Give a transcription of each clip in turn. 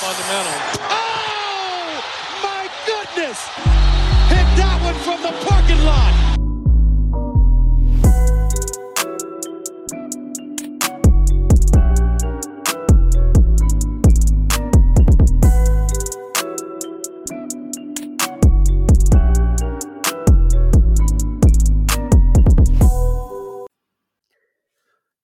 fundamental. Oh, my goodness! Hit that one from the parking lot.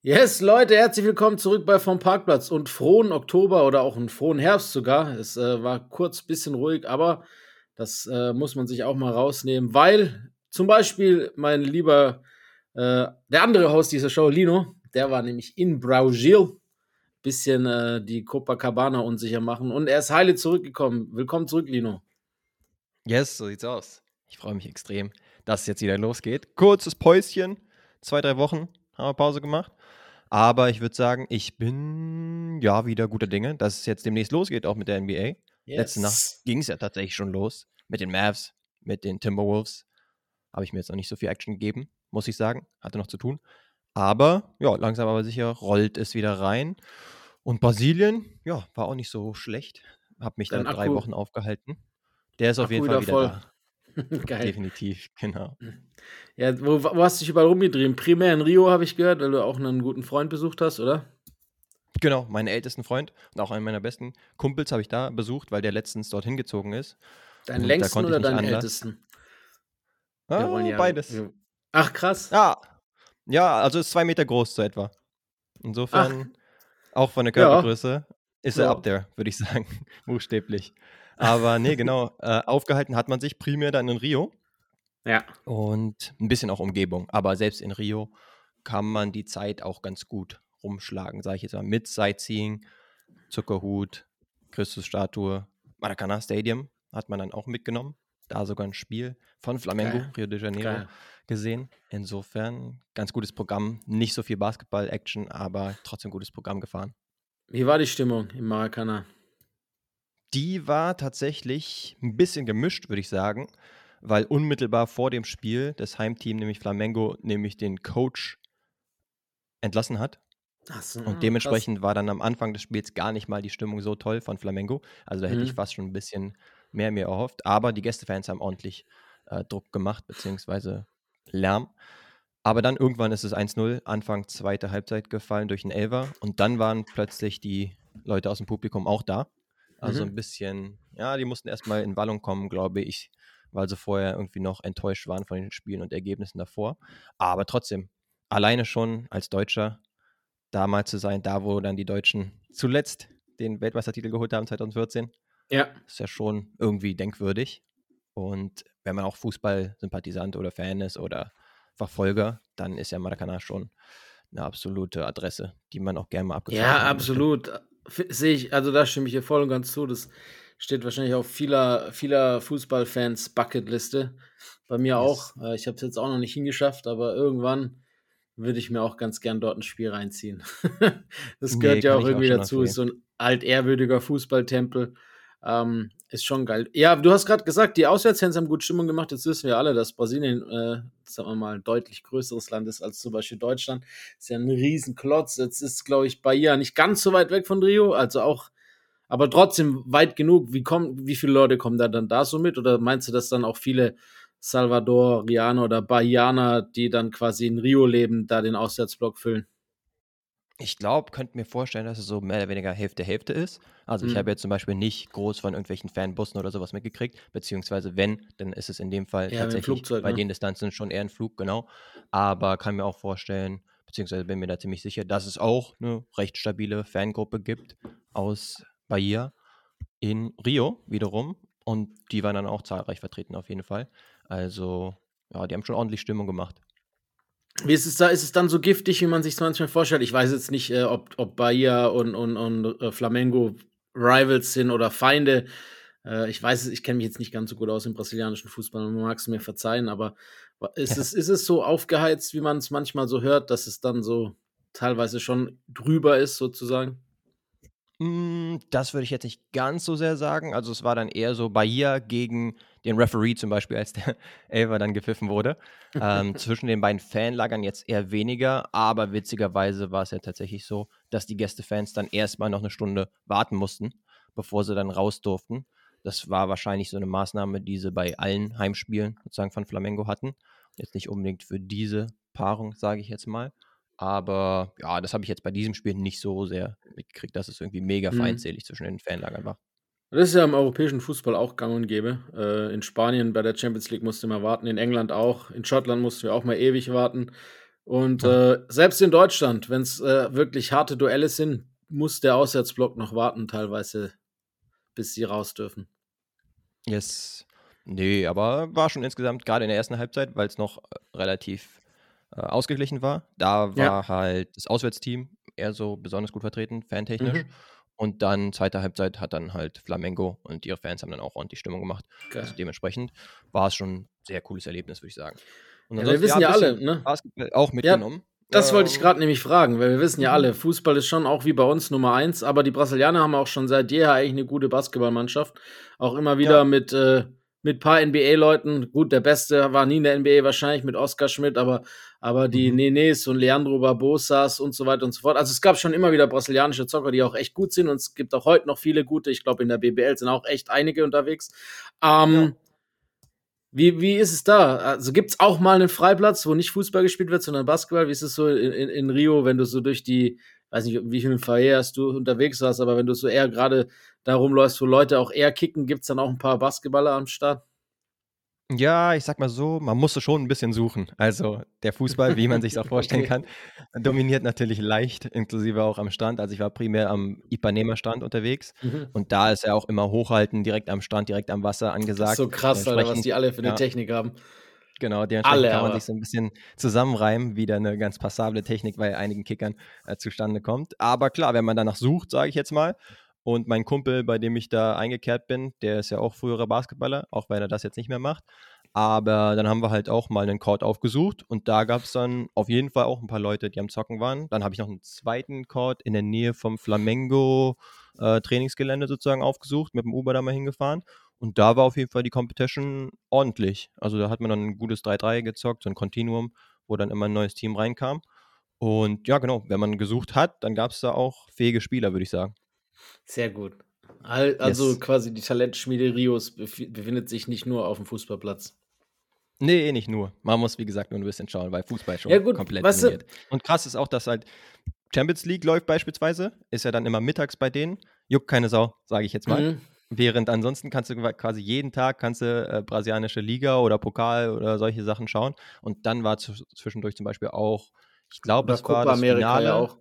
Yes, Leute, herzlich willkommen zurück bei Vom Parkplatz und frohen Oktober oder auch einen frohen Herbst sogar. Es äh, war kurz bisschen ruhig, aber das äh, muss man sich auch mal rausnehmen, weil zum Beispiel mein lieber, äh, der andere Host dieser Show, Lino, der war nämlich in Brasil, bisschen äh, die Copacabana unsicher machen und er ist heile zurückgekommen. Willkommen zurück, Lino. Yes, so sieht's aus. Ich freue mich extrem, dass es jetzt wieder losgeht. Kurzes Päuschen, zwei, drei Wochen haben wir Pause gemacht. Aber ich würde sagen, ich bin ja wieder guter Dinge, dass es jetzt demnächst losgeht, auch mit der NBA. Yes. Letzte Nacht ging es ja tatsächlich schon los. Mit den Mavs, mit den Timberwolves. Habe ich mir jetzt noch nicht so viel Action gegeben, muss ich sagen. Hatte noch zu tun. Aber ja, langsam aber sicher rollt es wieder rein. Und Brasilien, ja, war auch nicht so schlecht. Habe mich Dein da drei Wochen aufgehalten. Der ist auf Akku jeden Fall wieder wieder da. Geil. Definitiv, genau. Ja, wo, wo hast du dich überall rumgedreht? Primär in Rio habe ich gehört, weil du auch einen guten Freund besucht hast, oder? Genau, meinen ältesten Freund und auch einen meiner besten Kumpels habe ich da besucht, weil der letztens dorthin gezogen ist. Deinen Und längsten oder deinen anders. ältesten? Ah, ja- beides. Ach, krass. Ja. ja, also ist zwei Meter groß so etwa. Insofern, auch von der Ja. Körpergröße, ist er Ja. up there, würde ich sagen, buchstäblich. Aber nee, genau, äh, aufgehalten hat man sich primär dann in Rio Ja. und ein bisschen auch Umgebung. Aber selbst in Rio kann man die Zeit auch ganz gut rumschlagen, sage ich jetzt mal, mit Sightseeing, Zuckerhut, Christusstatue, Maracanã Stadium hat man dann auch mitgenommen. Da sogar ein Spiel von Flamengo, Geil. Rio de Janeiro, Geil. gesehen. Insofern ganz gutes Programm. Nicht so viel Basketball-Action, aber trotzdem gutes Programm gefahren. Wie war die Stimmung im Maracana? Die war tatsächlich ein bisschen gemischt, würde ich sagen, weil unmittelbar vor dem Spiel das Heimteam, nämlich Flamengo, nämlich den Coach entlassen hat. Achso, Und dementsprechend war dann am Anfang des Spiels gar nicht mal die Stimmung so toll von Flamengo. Also da hätte ich Mhm. fast schon ein bisschen mehr mir erhofft. Aber die Gästefans haben ordentlich äh, Druck gemacht, beziehungsweise Lärm. Aber dann irgendwann ist es 1-0, Anfang zweite Halbzeit gefallen durch einen Elfer. Und dann waren plötzlich die Leute aus dem Publikum auch da. Also Mhm. ein bisschen, ja, die mussten erstmal in Wallung kommen, glaube ich, weil sie vorher irgendwie noch enttäuscht waren von den Spielen und Ergebnissen davor. Aber trotzdem, alleine schon als Deutscher da mal zu sein, da wo dann die Deutschen zuletzt den Weltmeistertitel geholt haben 2014, Ja, ist ja schon irgendwie denkwürdig. Und wenn man auch Fußball-Sympathisant oder Fan ist oder Verfolger, dann ist ja Maracanã schon eine absolute Adresse, die man auch gerne mal abgefahren ja, haben möchte. Sehe ich, also da stimme ich hier voll und ganz zu. Das steht wahrscheinlich auf vieler, vieler Fußballfans Bucketliste. Bei mir Yes. auch. Äh, Ich habe es jetzt auch noch nicht hingeschafft, aber irgendwann würde ich mir auch ganz gern dort ein Spiel reinziehen. das Nee, gehört ja kann auch auch irgendwie schon dazu. Ist so ein altehrwürdiger Fußballtempel. Ähm, ist schon geil. Ja, du hast gerade gesagt, die Auswärtsfans haben gut Stimmung gemacht. Jetzt wissen wir alle, dass Brasilien, äh, sagen wir mal, ein deutlich größeres Land ist als zum Beispiel Deutschland. Ist ja ein Riesenklotz. Jetzt ist, glaube ich, Bahia nicht ganz so weit weg von Rio, also auch, aber trotzdem weit genug. Wie, kommen, wie viele Leute kommen da dann da so mit? Oder meinst du, dass dann auch viele Salvadorianer oder Bahianer, die dann quasi in Rio leben, da den Auswärtsblock füllen? Ich glaube, könnte mir vorstellen, dass es so mehr oder weniger Hälfte Hälfte ist. Also ich Mhm. habe jetzt zum Beispiel nicht groß von irgendwelchen Fanbussen oder sowas mitgekriegt, beziehungsweise wenn, dann ist es in dem Fall Ja, tatsächlich bei ne? den Distanzen schon eher ein Flug, genau. Aber kann mir auch vorstellen, beziehungsweise bin mir da ziemlich sicher, dass es auch eine recht stabile Fangruppe gibt aus Bahia in Rio wiederum. Und die waren dann auch zahlreich vertreten auf jeden Fall. Also, ja, die haben schon ordentlich Stimmung gemacht. Wie ist es da? Ist es dann so giftig, wie man sich manchmal vorstellt? Ich weiß jetzt nicht, äh, ob, ob Bahia und, und, und äh, Flamengo Rivals sind oder Feinde. Äh, ich weiß es, ich kenne mich jetzt nicht ganz so gut aus im brasilianischen Fußball, man mag es mir verzeihen, aber ist, es, ist es so aufgeheizt, wie man es manchmal so hört, dass es dann so teilweise schon drüber ist, sozusagen? Mm, Das würde ich jetzt nicht ganz so sehr sagen. Also es war dann eher so Bahia gegen den Referee zum Beispiel, als der Elfer dann gepfiffen wurde. Ähm, zwischen den beiden Fanlagern jetzt eher weniger, aber witzigerweise war es ja tatsächlich so, dass die Gästefans dann erstmal noch eine Stunde warten mussten, bevor sie dann raus durften. Das war wahrscheinlich so eine Maßnahme, die sie bei allen Heimspielen sozusagen von Flamengo hatten. Jetzt nicht unbedingt für diese Paarung, sage ich jetzt mal. Aber ja, das habe ich jetzt bei diesem Spiel nicht so sehr mitgekriegt, dass es irgendwie mega Mhm. feindselig zwischen den Fanlagern war. Das ist ja im europäischen Fußball auch gang und gäbe. Äh, in Spanien bei der Champions League musste man warten, in England auch, in Schottland mussten wir auch mal ewig warten. Und äh, selbst in Deutschland, wenn es äh, wirklich harte Duelle sind, muss der Auswärtsblock noch warten, teilweise, bis sie raus dürfen. Yes. Nee, aber war schon insgesamt gerade in der ersten Halbzeit, weil es noch äh, relativ äh, ausgeglichen war. Da war Ja. halt das Auswärtsteam eher so besonders gut vertreten, fantechnisch. Mhm. Und dann zweite Halbzeit hat dann halt Flamengo und ihre Fans haben dann auch ordentlich Stimmung gemacht. Geil. Also dementsprechend war es schon ein sehr cooles Erlebnis, würde ich sagen. Und Ja, wir wissen ja alle, ne? Basketball auch mitgenommen. Das wollte ich Ähm, gerade nämlich fragen, weil wir wissen ja mhm. alle, Fußball ist schon auch wie bei uns Nummer eins, aber die Brasilianer haben auch schon seit jeher eigentlich eine gute Basketballmannschaft. Auch immer wieder Ja. mit äh, mit paar NBA-Leuten. Gut, der Beste war nie in der NBA wahrscheinlich mit Oscar Schmidt, aber, aber die Mhm. Nenes und Leandro Barbosas und so weiter und so fort. Also es gab schon immer wieder brasilianische Zocker, die auch echt gut sind und es gibt auch heute noch viele gute. Ich glaube, in der BBL sind auch echt einige unterwegs. Ähm, Ja. Wie, wie ist es da? Also gibt es auch mal einen Freiplatz, wo nicht Fußball gespielt wird, sondern Basketball? Wie ist es so in, in, in Rio, wenn du so durch die, weiß nicht, wie viel Verhehrs du unterwegs warst, aber wenn du so eher gerade da rumläufst, wo Leute auch eher kicken, gibt es dann auch ein paar Basketballer am Start? Ja, ich sag mal so, man musste schon ein bisschen suchen. Also der Fußball, wie man sich auch vorstellen Okay. kann, dominiert natürlich leicht, inklusive auch am Strand. Also ich war primär am Ipanema-Strand unterwegs Mhm. und da ist ja auch immer Hochhalten direkt am Strand, direkt am Wasser angesagt. so krass, Alter, was die alle für eine ja. Technik haben. Genau, dementsprechend Alle kann man aber. sich so ein bisschen zusammenreimen, wie da eine ganz passable Technik bei einigen Kickern äh, zustande kommt. Aber klar, wenn man danach sucht, sage ich jetzt mal, und mein Kumpel, bei dem ich da eingekehrt bin, der ist ja auch früherer Basketballer, auch wenn er das jetzt nicht mehr macht. Aber dann haben wir halt auch mal einen Court aufgesucht und da gab es dann auf jeden Fall auch ein paar Leute, die am Zocken waren. Dann habe ich noch einen zweiten Court in der Nähe vom Flamengo äh, Trainingsgelände sozusagen aufgesucht, mit dem Uber da mal hingefahren. Und da war auf jeden Fall die Competition ordentlich. Also da hat man dann ein gutes 3-3 gezockt, so ein Continuum, wo dann immer ein neues Team reinkam. Und ja, genau, wenn man gesucht hat, dann gab es da auch fähige Spieler, würde ich sagen. Sehr gut. Al- Also Yes. quasi die Talentschmiede Rios befi- befindet sich nicht nur auf dem Fußballplatz. Nee, nicht nur. Man muss, wie gesagt, nur ein bisschen schauen, weil Fußball schon Ja, gut, komplett weißt du- dominiert. Und krass ist auch, dass halt Champions League läuft beispielsweise, ist ja dann immer mittags bei denen. Juckt keine Sau, sage ich jetzt mal. Mhm. Während ansonsten kannst du quasi jeden Tag kannst du äh, brasilianische Liga oder Pokal oder solche Sachen schauen. Und dann war zw- zwischendurch zum Beispiel auch, ich glaube, das war Copa das America Finale. ja auch.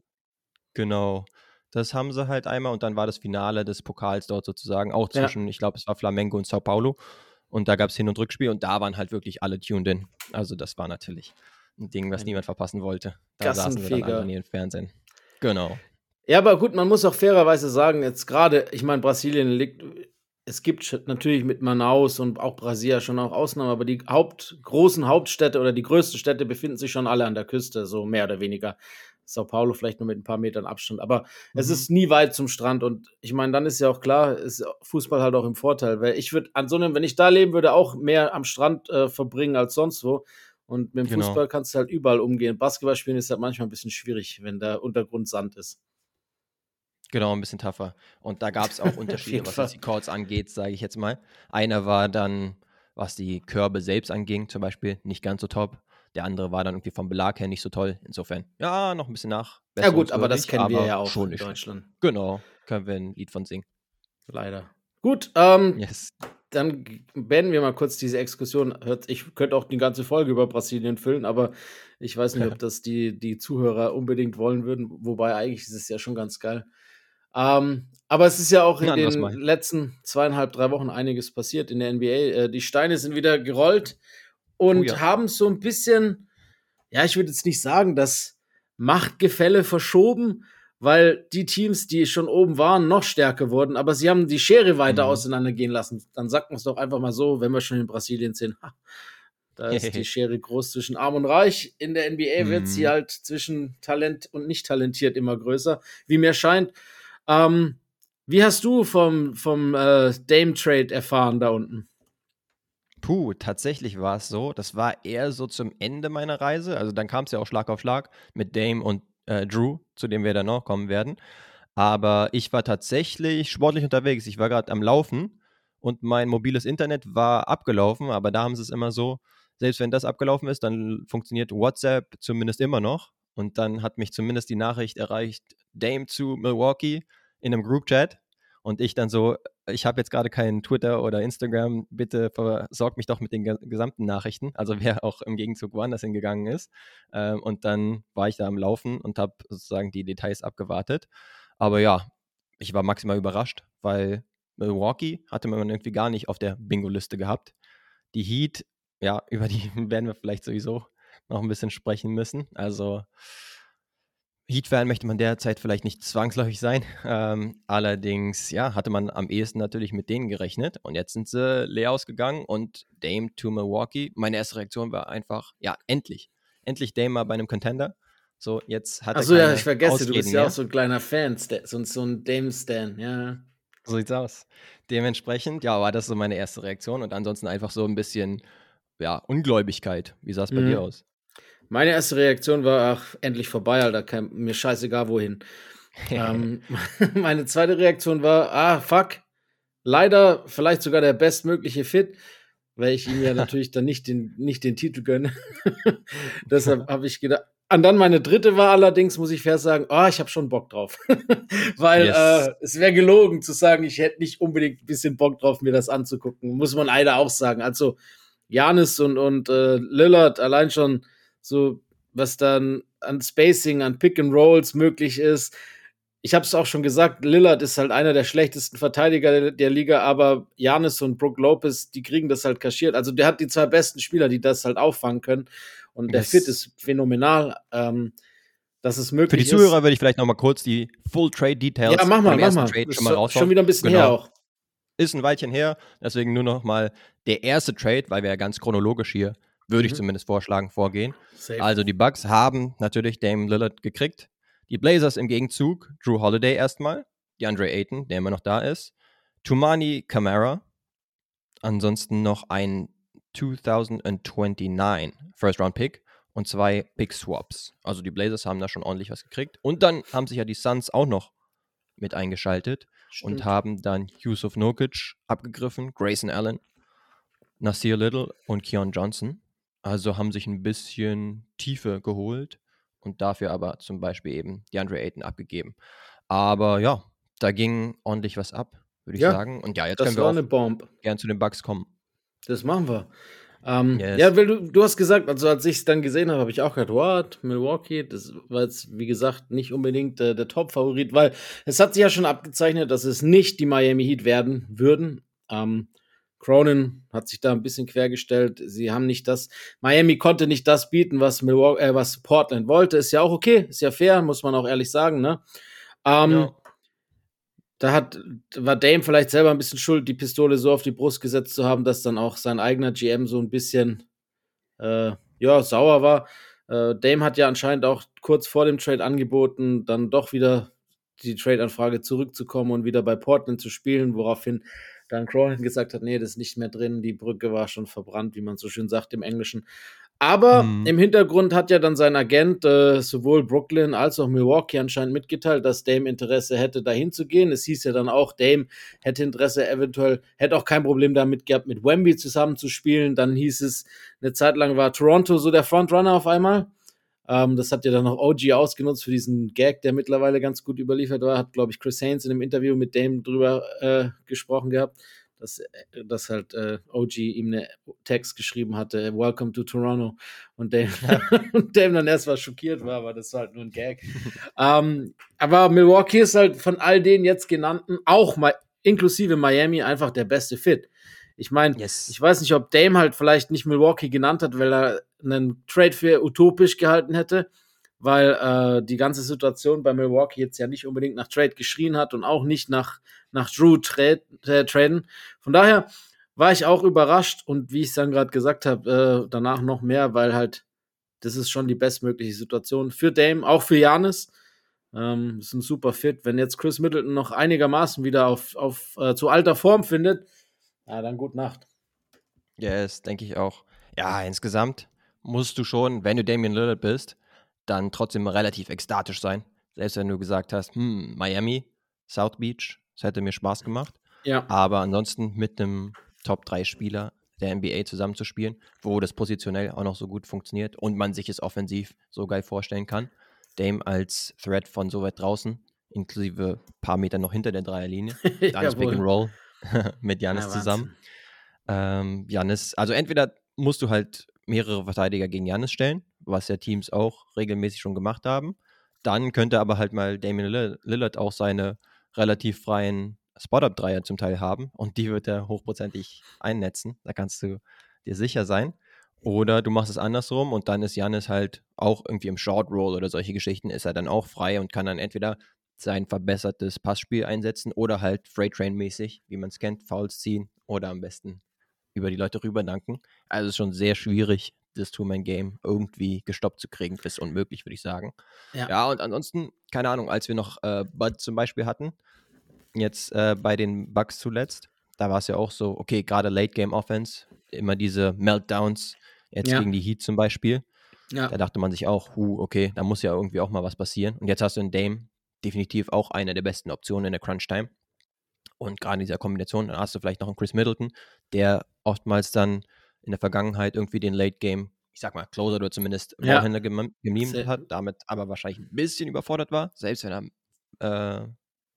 Genau. Das haben sie halt einmal und dann war das Finale des Pokals dort sozusagen auch Ja. zwischen, ich glaube, es war Flamengo und Sao Paulo. Und da gab es Hin- und Rückspiel und da waren halt wirklich alle tuned in. Also das war natürlich ein Ding, was niemand verpassen wollte. Da saßen wir dann in ihren Fernsehen. Genau. Ja, aber gut, man muss auch fairerweise sagen, jetzt gerade, ich meine, Brasilien liegt, es gibt natürlich mit Manaus und auch Brasilia schon auch Ausnahmen, aber die Haupt, großen Hauptstädte oder die größten Städte befinden sich schon alle an der Küste, so mehr oder weniger. Sao Paulo vielleicht nur mit ein paar Metern Abstand, aber es Mhm. ist nie weit zum Strand und ich meine, dann ist ja auch klar, ist Fußball halt auch im Vorteil, weil ich würde an so einem, wenn ich da leben würde, auch mehr am Strand äh, verbringen als sonst wo. Und mit dem Genau. Fußball kannst du halt überall umgehen. Basketball spielen ist halt manchmal ein bisschen schwierig, wenn der Untergrund Sand ist. Genau, ein bisschen tougher. Und da gab es auch Unterschiede, was jetzt die Chords angeht, sage ich jetzt mal. Einer war dann, was die Körbe selbst anging, zum Beispiel, nicht ganz so top. Der andere war dann irgendwie vom Belag her nicht so toll. Insofern, ja, noch ein bisschen nach. Ja gut, aber das kennen wir ja auch schon in nicht. Deutschland. Genau, können wir ein Lied von singen. Leider. Gut, ähm, Yes. dann beenden wir mal kurz diese Exkursion. Ich könnte auch die ganze Folge über Brasilien füllen, aber ich weiß nicht, ob das die, die Zuhörer unbedingt wollen würden. Wobei eigentlich ist es ja schon ganz geil. Ähm, aber es ist ja auch in Ein anderes den letzten zweieinhalb, drei Wochen einiges passiert in der NBA. Äh, die Steine sind wieder gerollt und Oh ja. haben so ein bisschen, ja, ich würde jetzt nicht sagen, das Machtgefälle verschoben, weil die Teams, die schon oben waren, noch stärker wurden, aber sie haben die Schere weiter Mhm. auseinandergehen lassen. Dann sagt man es doch einfach mal so, wenn wir schon in Brasilien sind. Ha, da ist die Schere groß zwischen Arm und Reich. In der NBA wird sie Mhm. halt zwischen Talent und nicht talentiert immer größer, wie mir scheint. Ähm, wie hast du vom, vom äh, Dame-Trade erfahren da unten? Puh, tatsächlich war es so. Das war eher so zum Ende meiner Reise. Also dann kam es ja auch Schlag auf Schlag mit Dame und äh, Drew, zu dem wir dann noch kommen werden. Aber ich war tatsächlich sportlich unterwegs. Ich war gerade am Laufen und mein mobiles Internet war abgelaufen, aber da haben sie es immer so, selbst wenn das abgelaufen ist, dann funktioniert WhatsApp zumindest immer noch. Und dann hat mich zumindest die Nachricht erreicht, Dame zu Milwaukee in einem Group Chat. Und ich dann so, ich habe jetzt gerade keinen Twitter oder Instagram, bitte versorg mich doch mit den gesamten Nachrichten, also wer auch im Gegenzug woanders hingegangen ist. Ähm, und dann war ich da am Laufen und habe sozusagen die Details abgewartet. Aber ja, ich war maximal überrascht, weil Milwaukee hatte man irgendwie gar nicht auf der Bingo-Liste gehabt. Die Heat, ja, über die werden wir vielleicht sowieso noch ein bisschen sprechen müssen. Also Heat-Fan möchte man derzeit vielleicht nicht zwangsläufig sein. Ähm, allerdings, ja, hatte man am ehesten natürlich mit denen gerechnet. Und jetzt sind sie leer ausgegangen und Dame to Milwaukee. Meine erste Reaktion war einfach, ja, endlich. Endlich Dame mal bei einem Contender. So, jetzt hat Achso, ja, ich vergesse, Ausreden du bist ja auch so ein kleiner Fan, so, so ein Dame-Stan, ja. So sieht's aus. Dementsprechend, ja, war das so meine erste Reaktion und ansonsten einfach so ein bisschen, ja, Ungläubigkeit. Wie sah es bei mhm. dir aus? Meine erste Reaktion war, ach, endlich vorbei, Alter, kein, mir scheißegal wohin. ähm, meine zweite Reaktion war, ah, fuck, leider vielleicht sogar der bestmögliche Fit, weil ich ihm ja natürlich dann nicht den, nicht den Titel gönne. Deshalb habe ich gedacht, und dann meine dritte war allerdings, muss ich fair sagen, oh, ich habe schon Bock drauf. Weil yes. äh, es wäre gelogen zu sagen, ich hätte nicht unbedingt ein bisschen Bock drauf, mir das anzugucken. Muss man leider auch sagen. Also Janis und, und äh, Lillard allein schon so, was dann an Spacing, an Pick and Rolls möglich ist. Ich habe es auch schon gesagt, Lillard ist halt einer der schlechtesten Verteidiger der, der Liga, aber Janis und Brook Lopez, die kriegen das halt kaschiert. Also der hat die zwei besten Spieler, die das halt auffangen können. Und der Fit ist phänomenal. Ähm, dass es möglich Für die Zuhörer würde ich vielleicht noch mal kurz die Full Trade Details ja, mach mal, mach mal. Trade schon, mal schon wieder ein bisschen genau. her auch. Ist ein Weilchen her, deswegen nur noch mal der erste Trade, weil wir ja ganz chronologisch hier, würde mhm. ich zumindest vorschlagen, vorgehen. Safe. Also die Bucks haben natürlich Dame Lillard gekriegt. Die Blazers im Gegenzug, Drew Holiday erstmal, DeAndre Ayton, der immer noch da ist, Tumani Camara, ansonsten noch ein 2029 First Round Pick und zwei Pick Swaps. Also die Blazers haben da schon ordentlich was gekriegt. Und dann haben sich ja die Suns auch noch mit eingeschaltet Stimmt. und haben dann Yusuf Nokic abgegriffen, Grayson Allen, Nasir Little und Keon Johnson. Also haben sich ein bisschen Tiefe geholt und dafür aber zum Beispiel eben DeAndre Ayton abgegeben. Aber ja, da ging ordentlich was ab, würde ich ja, sagen. Und ja, jetzt können wir auch gern zu den Bugs kommen. Das machen wir. Ähm, yes. Ja, weil du, du hast gesagt, also als ich es dann gesehen habe, habe ich auch gedacht, what, Milwaukee, das war jetzt, wie gesagt, nicht unbedingt äh, der Top-Favorit, weil es hat sich ja schon abgezeichnet, dass es nicht die Miami Heat werden würden. Ähm, Cronin hat sich da ein bisschen quergestellt. Sie haben nicht das, Miami konnte nicht das bieten, was Milwaukee, äh, was Portland wollte. Ist ja auch okay, ist ja fair, muss man auch ehrlich sagen, ne? Ähm, ja da hat, war Dame vielleicht selber ein bisschen schuld, die Pistole so auf die Brust gesetzt zu haben, dass dann auch sein eigener GM so ein bisschen äh, ja, sauer war. Äh, Dame hat ja anscheinend auch kurz vor dem Trade angeboten, dann doch wieder die Trade-Anfrage zurückzukommen und wieder bei Portland zu spielen, woraufhin dann Cronin gesagt hat, nee, das ist nicht mehr drin, die Brücke war schon verbrannt, wie man so schön sagt im Englischen. Aber mhm. im Hintergrund hat ja dann sein Agent äh, sowohl Brooklyn als auch Milwaukee anscheinend mitgeteilt, dass Dame Interesse hätte, dahin zu gehen. Es hieß ja dann auch, Dame hätte Interesse, eventuell, hätte auch kein Problem damit gehabt, mit Wemby zusammen zu spielen. Dann hieß es, eine Zeit lang war Toronto so der Frontrunner auf einmal. Ähm, das hat ja dann noch OG ausgenutzt für diesen Gag, der mittlerweile ganz gut überliefert war. Hat, glaube ich, Chris Haynes in einem Interview mit Dame drüber äh, gesprochen gehabt dass, äh, dass halt äh, OG ihm eine Text geschrieben hatte, Welcome to Toronto. Und Dave, und Dave dann erst mal schockiert war, aber das war halt nur ein Gag. ähm, aber Milwaukee ist halt von all den jetzt genannten, auch mal inklusive Miami, einfach der beste Fit. Ich meine, yes. ich weiß nicht, ob Dame halt vielleicht nicht Milwaukee genannt hat, weil er einen Trade für utopisch gehalten hätte weil äh, die ganze Situation bei Milwaukee jetzt ja nicht unbedingt nach Trade geschrien hat und auch nicht nach, nach Drew trade, äh, traden. Von daher war ich auch überrascht und wie ich es dann gerade gesagt habe, äh, danach noch mehr, weil halt das ist schon die bestmögliche Situation für Dame, auch für Janis. Ähm, ist ein super Fit. Wenn jetzt Chris Middleton noch einigermaßen wieder auf, auf äh, zu alter Form findet, ja, dann gute Nacht. Ja, yes, denke ich auch. Ja, insgesamt musst du schon, wenn du Damian Lillard bist, dann trotzdem relativ ekstatisch sein, Selbst wenn du gesagt hast, hm, Miami, South Beach, das hätte mir Spaß gemacht. Ja. Aber ansonsten mit einem Top-3-Spieler der NBA zusammenzuspielen, wo das positionell auch noch so gut funktioniert und man sich es offensiv so geil vorstellen kann. Dame als Threat von so weit draußen, inklusive ein paar Meter noch hinter der Dreierlinie. Dann das Pick and Roll mit Janis ja, zusammen. Ähm, Janis, also entweder musst du halt mehrere Verteidiger gegen Janis stellen, was ja Teams auch regelmäßig schon gemacht haben. Dann könnte aber halt mal Damian Lillard auch seine relativ freien Spot-Up-Dreier zum Teil haben und die wird er hochprozentig einnetzen. Da kannst du dir sicher sein. Oder du machst es andersrum und dann ist Janis halt auch irgendwie im Short Roll oder solche Geschichten, ist er dann auch frei und kann dann entweder sein verbessertes Passspiel einsetzen oder halt Freight Train-mäßig, wie man es kennt, Fouls ziehen oder am besten über die Leute rüber danken. Also es ist schon sehr schwierig, das Two-Man-Game irgendwie gestoppt zu kriegen. Ist unmöglich, würde ich sagen. Ja. ja. und ansonsten, keine Ahnung, als wir noch äh, Bud zum Beispiel hatten, jetzt äh, bei den Bugs zuletzt, da war es ja auch so, okay, gerade Late-Game-Offense, immer diese Meltdowns, jetzt ja. gegen die Heat zum Beispiel. Ja. Da dachte man sich auch, hu, okay, da muss ja irgendwie auch mal was passieren. Und jetzt hast du in Dame definitiv auch eine der besten Optionen in der Crunch-Time. Und gerade in dieser Kombination, dann hast du vielleicht noch einen Chris Middleton, der oftmals dann in der Vergangenheit irgendwie den Late Game, ich sag mal, Closer oder zumindest ja. Ballhändler gemimt hat, damit aber wahrscheinlich ein bisschen überfordert war, selbst wenn er äh,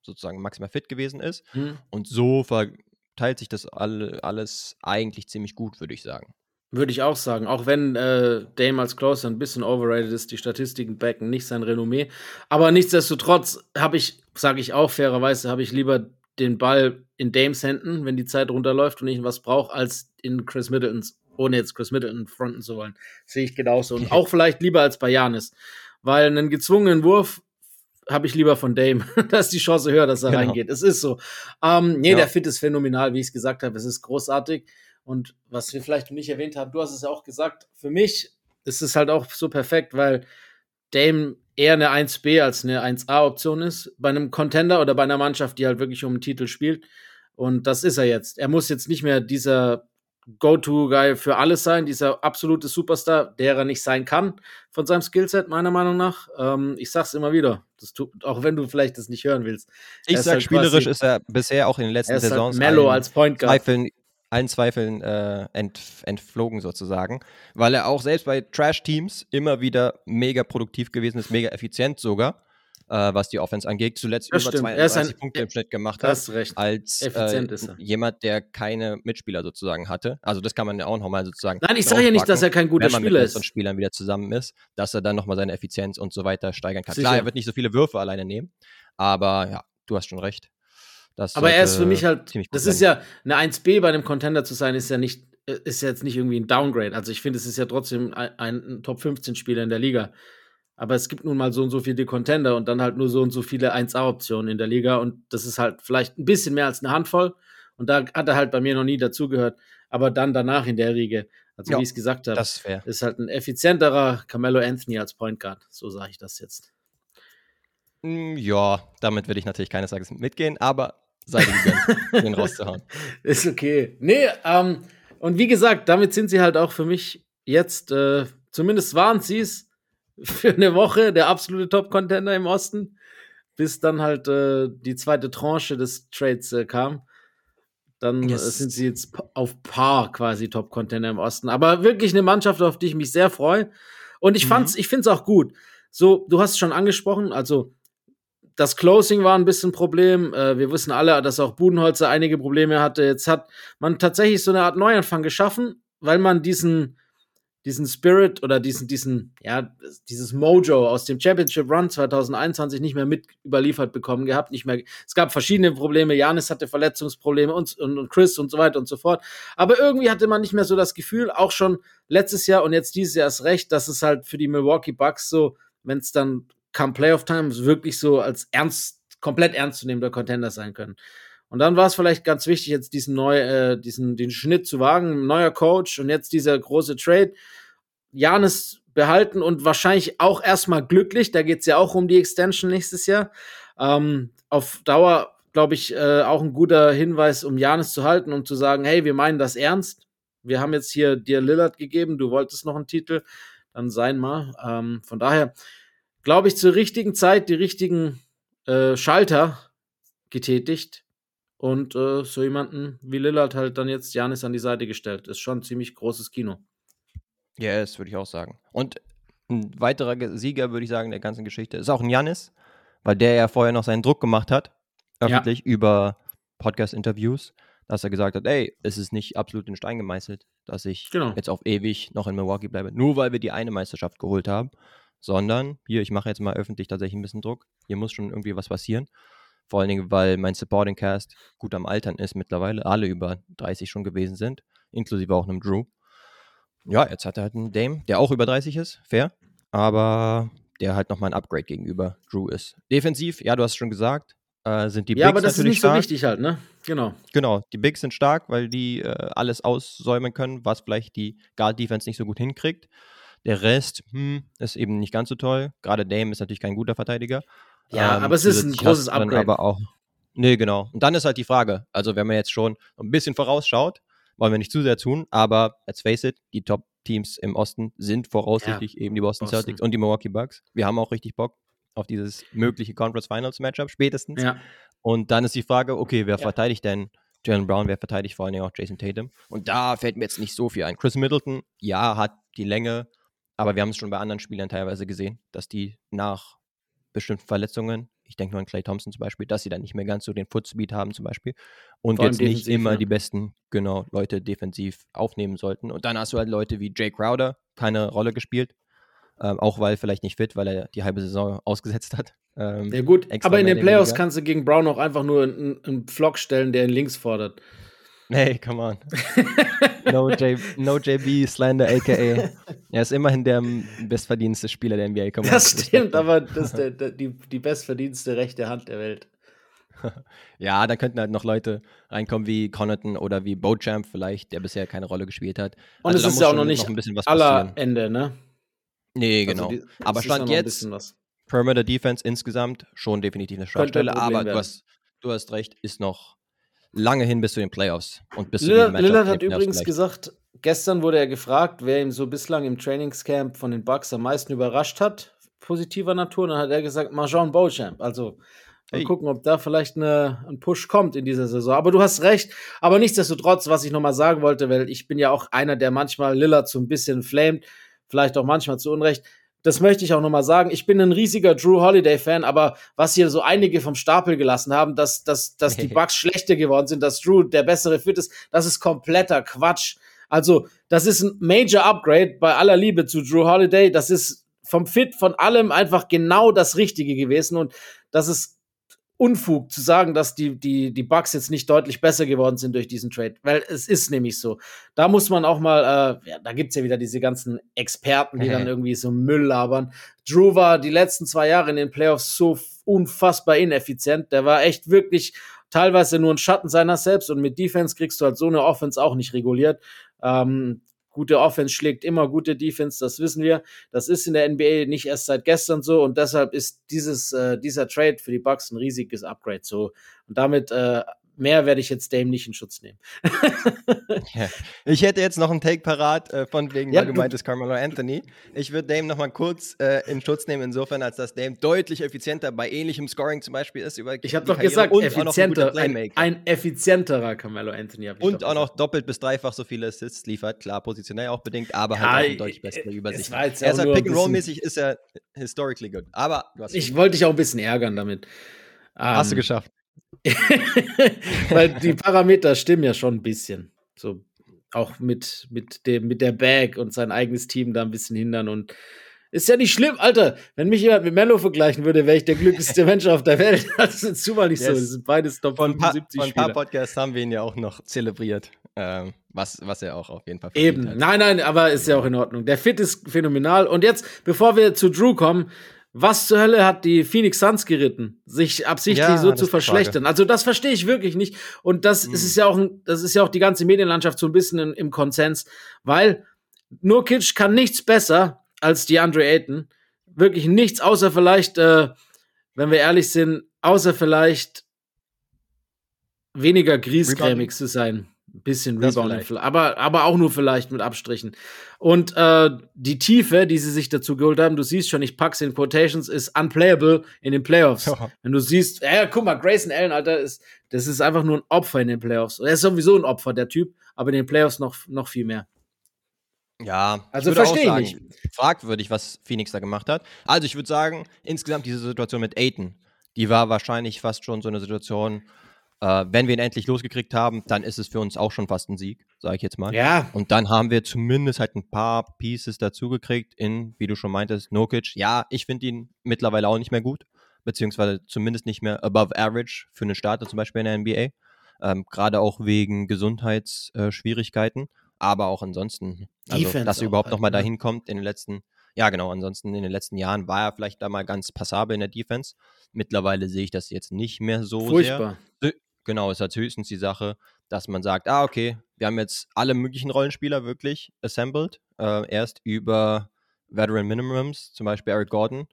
sozusagen maximal fit gewesen ist. Mhm. Und so verteilt sich das alle, alles eigentlich ziemlich gut, würde ich sagen. Würde ich auch sagen. Auch wenn äh, Dame als Closer ein bisschen overrated ist, die Statistiken backen nicht sein Renommee. Aber nichtsdestotrotz habe ich, sage ich auch fairerweise, habe ich lieber den Ball in Dames Händen, wenn die Zeit runterläuft und ich was brauche, als in Chris Middletons, ohne jetzt Chris Middleton fronten zu wollen. Sehe ich genauso. Und auch vielleicht lieber als bei Janis. Weil einen gezwungenen Wurf habe ich lieber von Dame. da ist die Chance höher, dass er genau. reingeht. Es ist so. Ähm, nee, ja. der Fit ist phänomenal, wie ich es gesagt habe. Es ist großartig. Und was wir vielleicht nicht erwähnt haben, du hast es ja auch gesagt, für mich ist es halt auch so perfekt, weil Dame eher eine 1B als eine 1A-Option ist. Bei einem Contender oder bei einer Mannschaft, die halt wirklich um den Titel spielt. Und das ist er jetzt. Er muss jetzt nicht mehr dieser Go-To-Guy für alles sein, dieser absolute Superstar, der er nicht sein kann von seinem Skillset, meiner Meinung nach. Ähm, ich sag's immer wieder, tut, auch wenn du vielleicht das nicht hören willst. Ich sag, halt spielerisch ist er bisher auch in den letzten er ist halt Saisons halt Mellow als Point Guard. Zweifeln, allen Zweifeln äh, ent, entflogen sozusagen, weil er auch selbst bei Trash-Teams immer wieder mega produktiv gewesen ist, mega effizient sogar äh, was die Offense angeht. Zuletzt das über stimmt. 32 ein, Punkte im Schnitt gemacht hat. recht. Als äh, jemand, der keine Mitspieler sozusagen hatte. Also das kann man ja auch nochmal sozusagen. Nein, ich sage ja nicht, dass er kein guter wenn man Spieler mit ist. Spielern wieder zusammen ist, dass er dann nochmal seine Effizienz und so weiter steigern kann. Sicher. Klar, er wird nicht so viele Würfe alleine nehmen, aber ja, du hast schon recht. Das aber er ist für mich halt, das ist ja, eine 1B bei einem Contender zu sein, ist ja nicht, äh, ist jetzt nicht irgendwie ein Downgrade. Also ich finde, es ist ja trotzdem ein, ein Top 15 Spieler in der Liga. Aber es gibt nun mal so und so viele Contender und dann halt nur so und so viele 1A-Optionen in der Liga. Und das ist halt vielleicht ein bisschen mehr als eine Handvoll. Und da hat er halt bei mir noch nie dazugehört. Aber dann danach in der Riege, also ja, wie ich es gesagt habe, ist, halt ein effizienterer Carmelo Anthony als Point Guard. So sage ich das jetzt. Hm, ja, damit würde ich natürlich keines Tages mitgehen, aber sei dir gegönnt, den rauszuhauen. Ist okay. Nee, ähm, und wie gesagt, damit sind sie halt auch für mich jetzt, äh, zumindest waren sie es, für eine Woche der absolute Top-Contender im Osten, bis dann halt äh, die zweite Tranche des Trades äh, kam. Dann äh, yes. sind sie jetzt auf Paar quasi Top-Contender im Osten. Aber wirklich eine Mannschaft, auf die ich mich sehr freue. Und ich mhm. ich finde es auch gut. So, du hast es schon angesprochen, also das Closing war ein bisschen ein Problem. Äh, wir wissen alle, dass auch Budenholzer einige Probleme hatte. Jetzt hat man tatsächlich so eine Art Neuanfang geschaffen, weil man diesen diesen Spirit oder diesen, diesen, ja, dieses Mojo aus dem Championship Run 2021 nicht mehr mit überliefert bekommen gehabt. Nicht mehr, es gab verschiedene Probleme. Janis hatte Verletzungsprobleme und, und, und Chris und so weiter und so fort. Aber irgendwie hatte man nicht mehr so das Gefühl, auch schon letztes Jahr und jetzt dieses Jahr erst recht, dass es halt für die Milwaukee Bucks so, wenn es dann kam Playoff Time, wirklich so als ernst, komplett ernstzunehmender Contender sein können. Und dann war es vielleicht ganz wichtig, jetzt diesen neu, äh, diesen, den Schnitt zu wagen, neuer Coach und jetzt dieser große Trade. Janis behalten und wahrscheinlich auch erstmal glücklich. Da geht es ja auch um die Extension nächstes Jahr. Ähm, auf Dauer, glaube ich, äh, auch ein guter Hinweis, um Janis zu halten, um zu sagen, hey, wir meinen das ernst. Wir haben jetzt hier dir Lillard gegeben, du wolltest noch einen Titel, dann sein mal. Ähm, von daher, glaube ich, zur richtigen Zeit die richtigen äh, Schalter getätigt und äh, so jemanden wie Lillard halt dann jetzt Janis an die Seite gestellt. Ist schon ein ziemlich großes Kino. Ja, yes, das würde ich auch sagen. Und ein weiterer Sieger, würde ich sagen, der ganzen Geschichte ist auch ein Janis, weil der ja vorher noch seinen Druck gemacht hat, öffentlich ja. über Podcast-Interviews, dass er gesagt hat, ey, es ist nicht absolut in Stein gemeißelt, dass ich genau. jetzt auf ewig noch in Milwaukee bleibe, nur weil wir die eine Meisterschaft geholt haben, sondern hier, ich mache jetzt mal öffentlich tatsächlich ein bisschen Druck, hier muss schon irgendwie was passieren. Vor allen Dingen, weil mein Supporting Cast gut am Altern ist mittlerweile, alle über 30 schon gewesen sind, inklusive auch einem Drew. Ja, jetzt hat er halt einen Dame, der auch über 30 ist, fair, aber der halt nochmal ein Upgrade gegenüber Drew ist. Defensiv, ja, du hast es schon gesagt, äh, sind die ja, Bigs aber das ist nicht stark. so wichtig halt, ne? Genau. Genau, die Bigs sind stark, weil die äh, alles aussäumen können, was vielleicht die Guard-Defense nicht so gut hinkriegt. Der Rest hm, ist eben nicht ganz so toll. Gerade Dame ist natürlich kein guter Verteidiger. Ja, ähm, aber es ist ein großes Upgrade. Aber auch, nee, genau. Und dann ist halt die Frage, also wenn man jetzt schon ein bisschen vorausschaut, wollen wir nicht zu sehr tun, aber let's face it, die Top-Teams im Osten sind voraussichtlich ja, eben die Boston, Boston Celtics und die Milwaukee Bucks. Wir haben auch richtig Bock auf dieses mögliche Conference Finals Matchup spätestens. Ja. Und dann ist die Frage, okay, wer ja. verteidigt denn Jalen Brown, wer verteidigt vor allen Dingen auch Jason Tatum? Und da fällt mir jetzt nicht so viel ein. Chris Middleton, ja, hat die Länge, aber wir haben es schon bei anderen Spielern teilweise gesehen, dass die nach bestimmten Verletzungen, ich denke nur an Clay Thompson zum Beispiel, dass sie dann nicht mehr ganz so den Footspeed haben zum Beispiel und jetzt nicht immer ja. die besten, genau, Leute defensiv aufnehmen sollten. Und dann hast du halt Leute wie Jay Crowder, keine Rolle gespielt, ähm, auch weil vielleicht nicht fit, weil er die halbe Saison ausgesetzt hat. Ähm, ja gut, aber in den Playoffs kannst du gegen Brown auch einfach nur einen, einen Flock stellen, der ihn links fordert. Nee, come on. no, J, no JB Slander, aka. Er ist immerhin der bestverdienste Spieler der NBA. Come das on. stimmt, aber das ist der, der, die, die bestverdienste rechte Hand der Welt. ja, da könnten halt noch Leute reinkommen wie Connaughton oder wie Bochamp vielleicht, der bisher keine Rolle gespielt hat. Und also, es ist ja auch noch nicht noch ein bisschen was aller Ende, ne? Nee, also genau. Also die, aber Stand jetzt, Perimeter Defense insgesamt schon definitiv eine Schwachstelle, aber du hast, du hast recht, ist noch lange hin bis zu den Playoffs. Und bis Lillard, zu Lillard hat übrigens vielleicht. gesagt, gestern wurde er gefragt, wer ihn so bislang im Trainingscamp von den Bucks am meisten überrascht hat, positiver Natur. Und dann hat er gesagt, Marjon Beauchamp. Also mal hey. gucken, ob da vielleicht eine, ein Push kommt in dieser Saison. Aber du hast recht. Aber nichtsdestotrotz, was ich nochmal sagen wollte, weil ich bin ja auch einer, der manchmal Lillard so ein bisschen flamed, vielleicht auch manchmal zu Unrecht das möchte ich auch nochmal sagen. Ich bin ein riesiger Drew Holiday-Fan, aber was hier so einige vom Stapel gelassen haben, dass, dass, dass die Bugs schlechter geworden sind, dass Drew der bessere Fit ist, das ist kompletter Quatsch. Also, das ist ein Major Upgrade bei aller Liebe zu Drew Holiday. Das ist vom Fit, von allem einfach genau das Richtige gewesen und das ist Unfug zu sagen, dass die, die, die Bugs jetzt nicht deutlich besser geworden sind durch diesen Trade, weil es ist nämlich so. Da muss man auch mal, äh, ja, da gibt's ja wieder diese ganzen Experten, die dann irgendwie so Müll labern. Drew war die letzten zwei Jahre in den Playoffs so unfassbar ineffizient. Der war echt wirklich teilweise nur ein Schatten seiner selbst und mit Defense kriegst du halt so eine Offense auch nicht reguliert. Ähm, Gute Offense schlägt immer gute Defense, das wissen wir. Das ist in der NBA nicht erst seit gestern so und deshalb ist dieses, äh, dieser Trade für die Bucks ein riesiges Upgrade. So und damit äh, mehr werde ich jetzt Dame nicht in Schutz nehmen. ja. Ich hätte jetzt noch einen Take parat, äh, von wegen, ja, weil du meintest Carmelo Anthony. Ich würde Dame noch mal kurz äh, in Schutz nehmen, insofern, als dass Dame deutlich effizienter bei ähnlichem Scoring zum Beispiel ist. Über ich habe doch gesagt, effizienter, ein, ein, effizienterer Carmelo Anthony. Und auch noch doppelt bis dreifach so viele Assists liefert. Klar, positionell auch bedingt, aber ja, halt auch eine deutlich bessere Übersicht. Er ist halt Pick-and-Roll-mäßig, ist er historically good. Aber Ich wollte dich auch ein bisschen ärgern damit. Hast um, du ähm, geschafft. Weil die Parameter stimmen ja schon ein bisschen. So auch mit, mit, dem, mit der Bag und sein eigenes Team da ein bisschen hindern. Und ist ja nicht schlimm, Alter. Wenn mich jemand mit Mello vergleichen würde, wäre ich der glücklichste Mensch auf der Welt. Das ist zumal nicht yes. so. Das sind beides Top von 75 Von ein paar Podcasts haben wir ihn ja auch noch zelebriert. Ähm, was, was er auch auf jeden Fall Eben. Hat. Nein, nein, aber ist ja auch in Ordnung. Der Fit ist phänomenal. Und jetzt, bevor wir zu Drew kommen, was zur Hölle hat die Phoenix Suns geritten, sich absichtlich ja, so zu verschlechtern? Also das verstehe ich wirklich nicht. Und das mhm. ist ja auch, das ist ja auch die ganze Medienlandschaft so ein bisschen in, im Konsens, weil Nurkic kann nichts besser als die Andre Ayton. Wirklich nichts, außer vielleicht, äh, wenn wir ehrlich sind, außer vielleicht weniger griesgrämig zu sein. Ein bisschen vielleicht. aber, aber auch nur vielleicht mit Abstrichen. Und äh, die Tiefe, die sie sich dazu geholt haben, du siehst schon, ich pack's in Quotations, ist unplayable in den Playoffs. Ja. Wenn du siehst, ja, guck mal, Grayson Allen, Alter, ist, das ist einfach nur ein Opfer in den Playoffs. Er ist sowieso ein Opfer, der Typ, aber in den Playoffs noch, noch viel mehr. Ja, Also verstehe ich fragwürdig, was Phoenix da gemacht hat. Also ich würde sagen, insgesamt diese Situation mit Aiton, die war wahrscheinlich fast schon so eine Situation, äh, wenn wir ihn endlich losgekriegt haben, dann ist es für uns auch schon fast ein Sieg, sage ich jetzt mal. Ja, Und dann haben wir zumindest halt ein paar Pieces dazugekriegt in, wie du schon meintest, Nokic. Ja, ich finde ihn mittlerweile auch nicht mehr gut, beziehungsweise zumindest nicht mehr above average für einen Starter zum Beispiel in der NBA. Ähm, Gerade auch wegen Gesundheitsschwierigkeiten, aber auch ansonsten, also, Defense dass er überhaupt halt, nochmal ne? dahin kommt in den letzten, ja genau, ansonsten in den letzten Jahren war er vielleicht da mal ganz passabel in der Defense. Mittlerweile sehe ich das jetzt nicht mehr so sehr. furchtbar. Äh, Genau, ist halt höchstens die Sache, dass man sagt, ah, okay, wir haben jetzt alle möglichen Rollenspieler wirklich assembled. Äh, erst über Veteran Minimums, zum Beispiel Eric Gordon.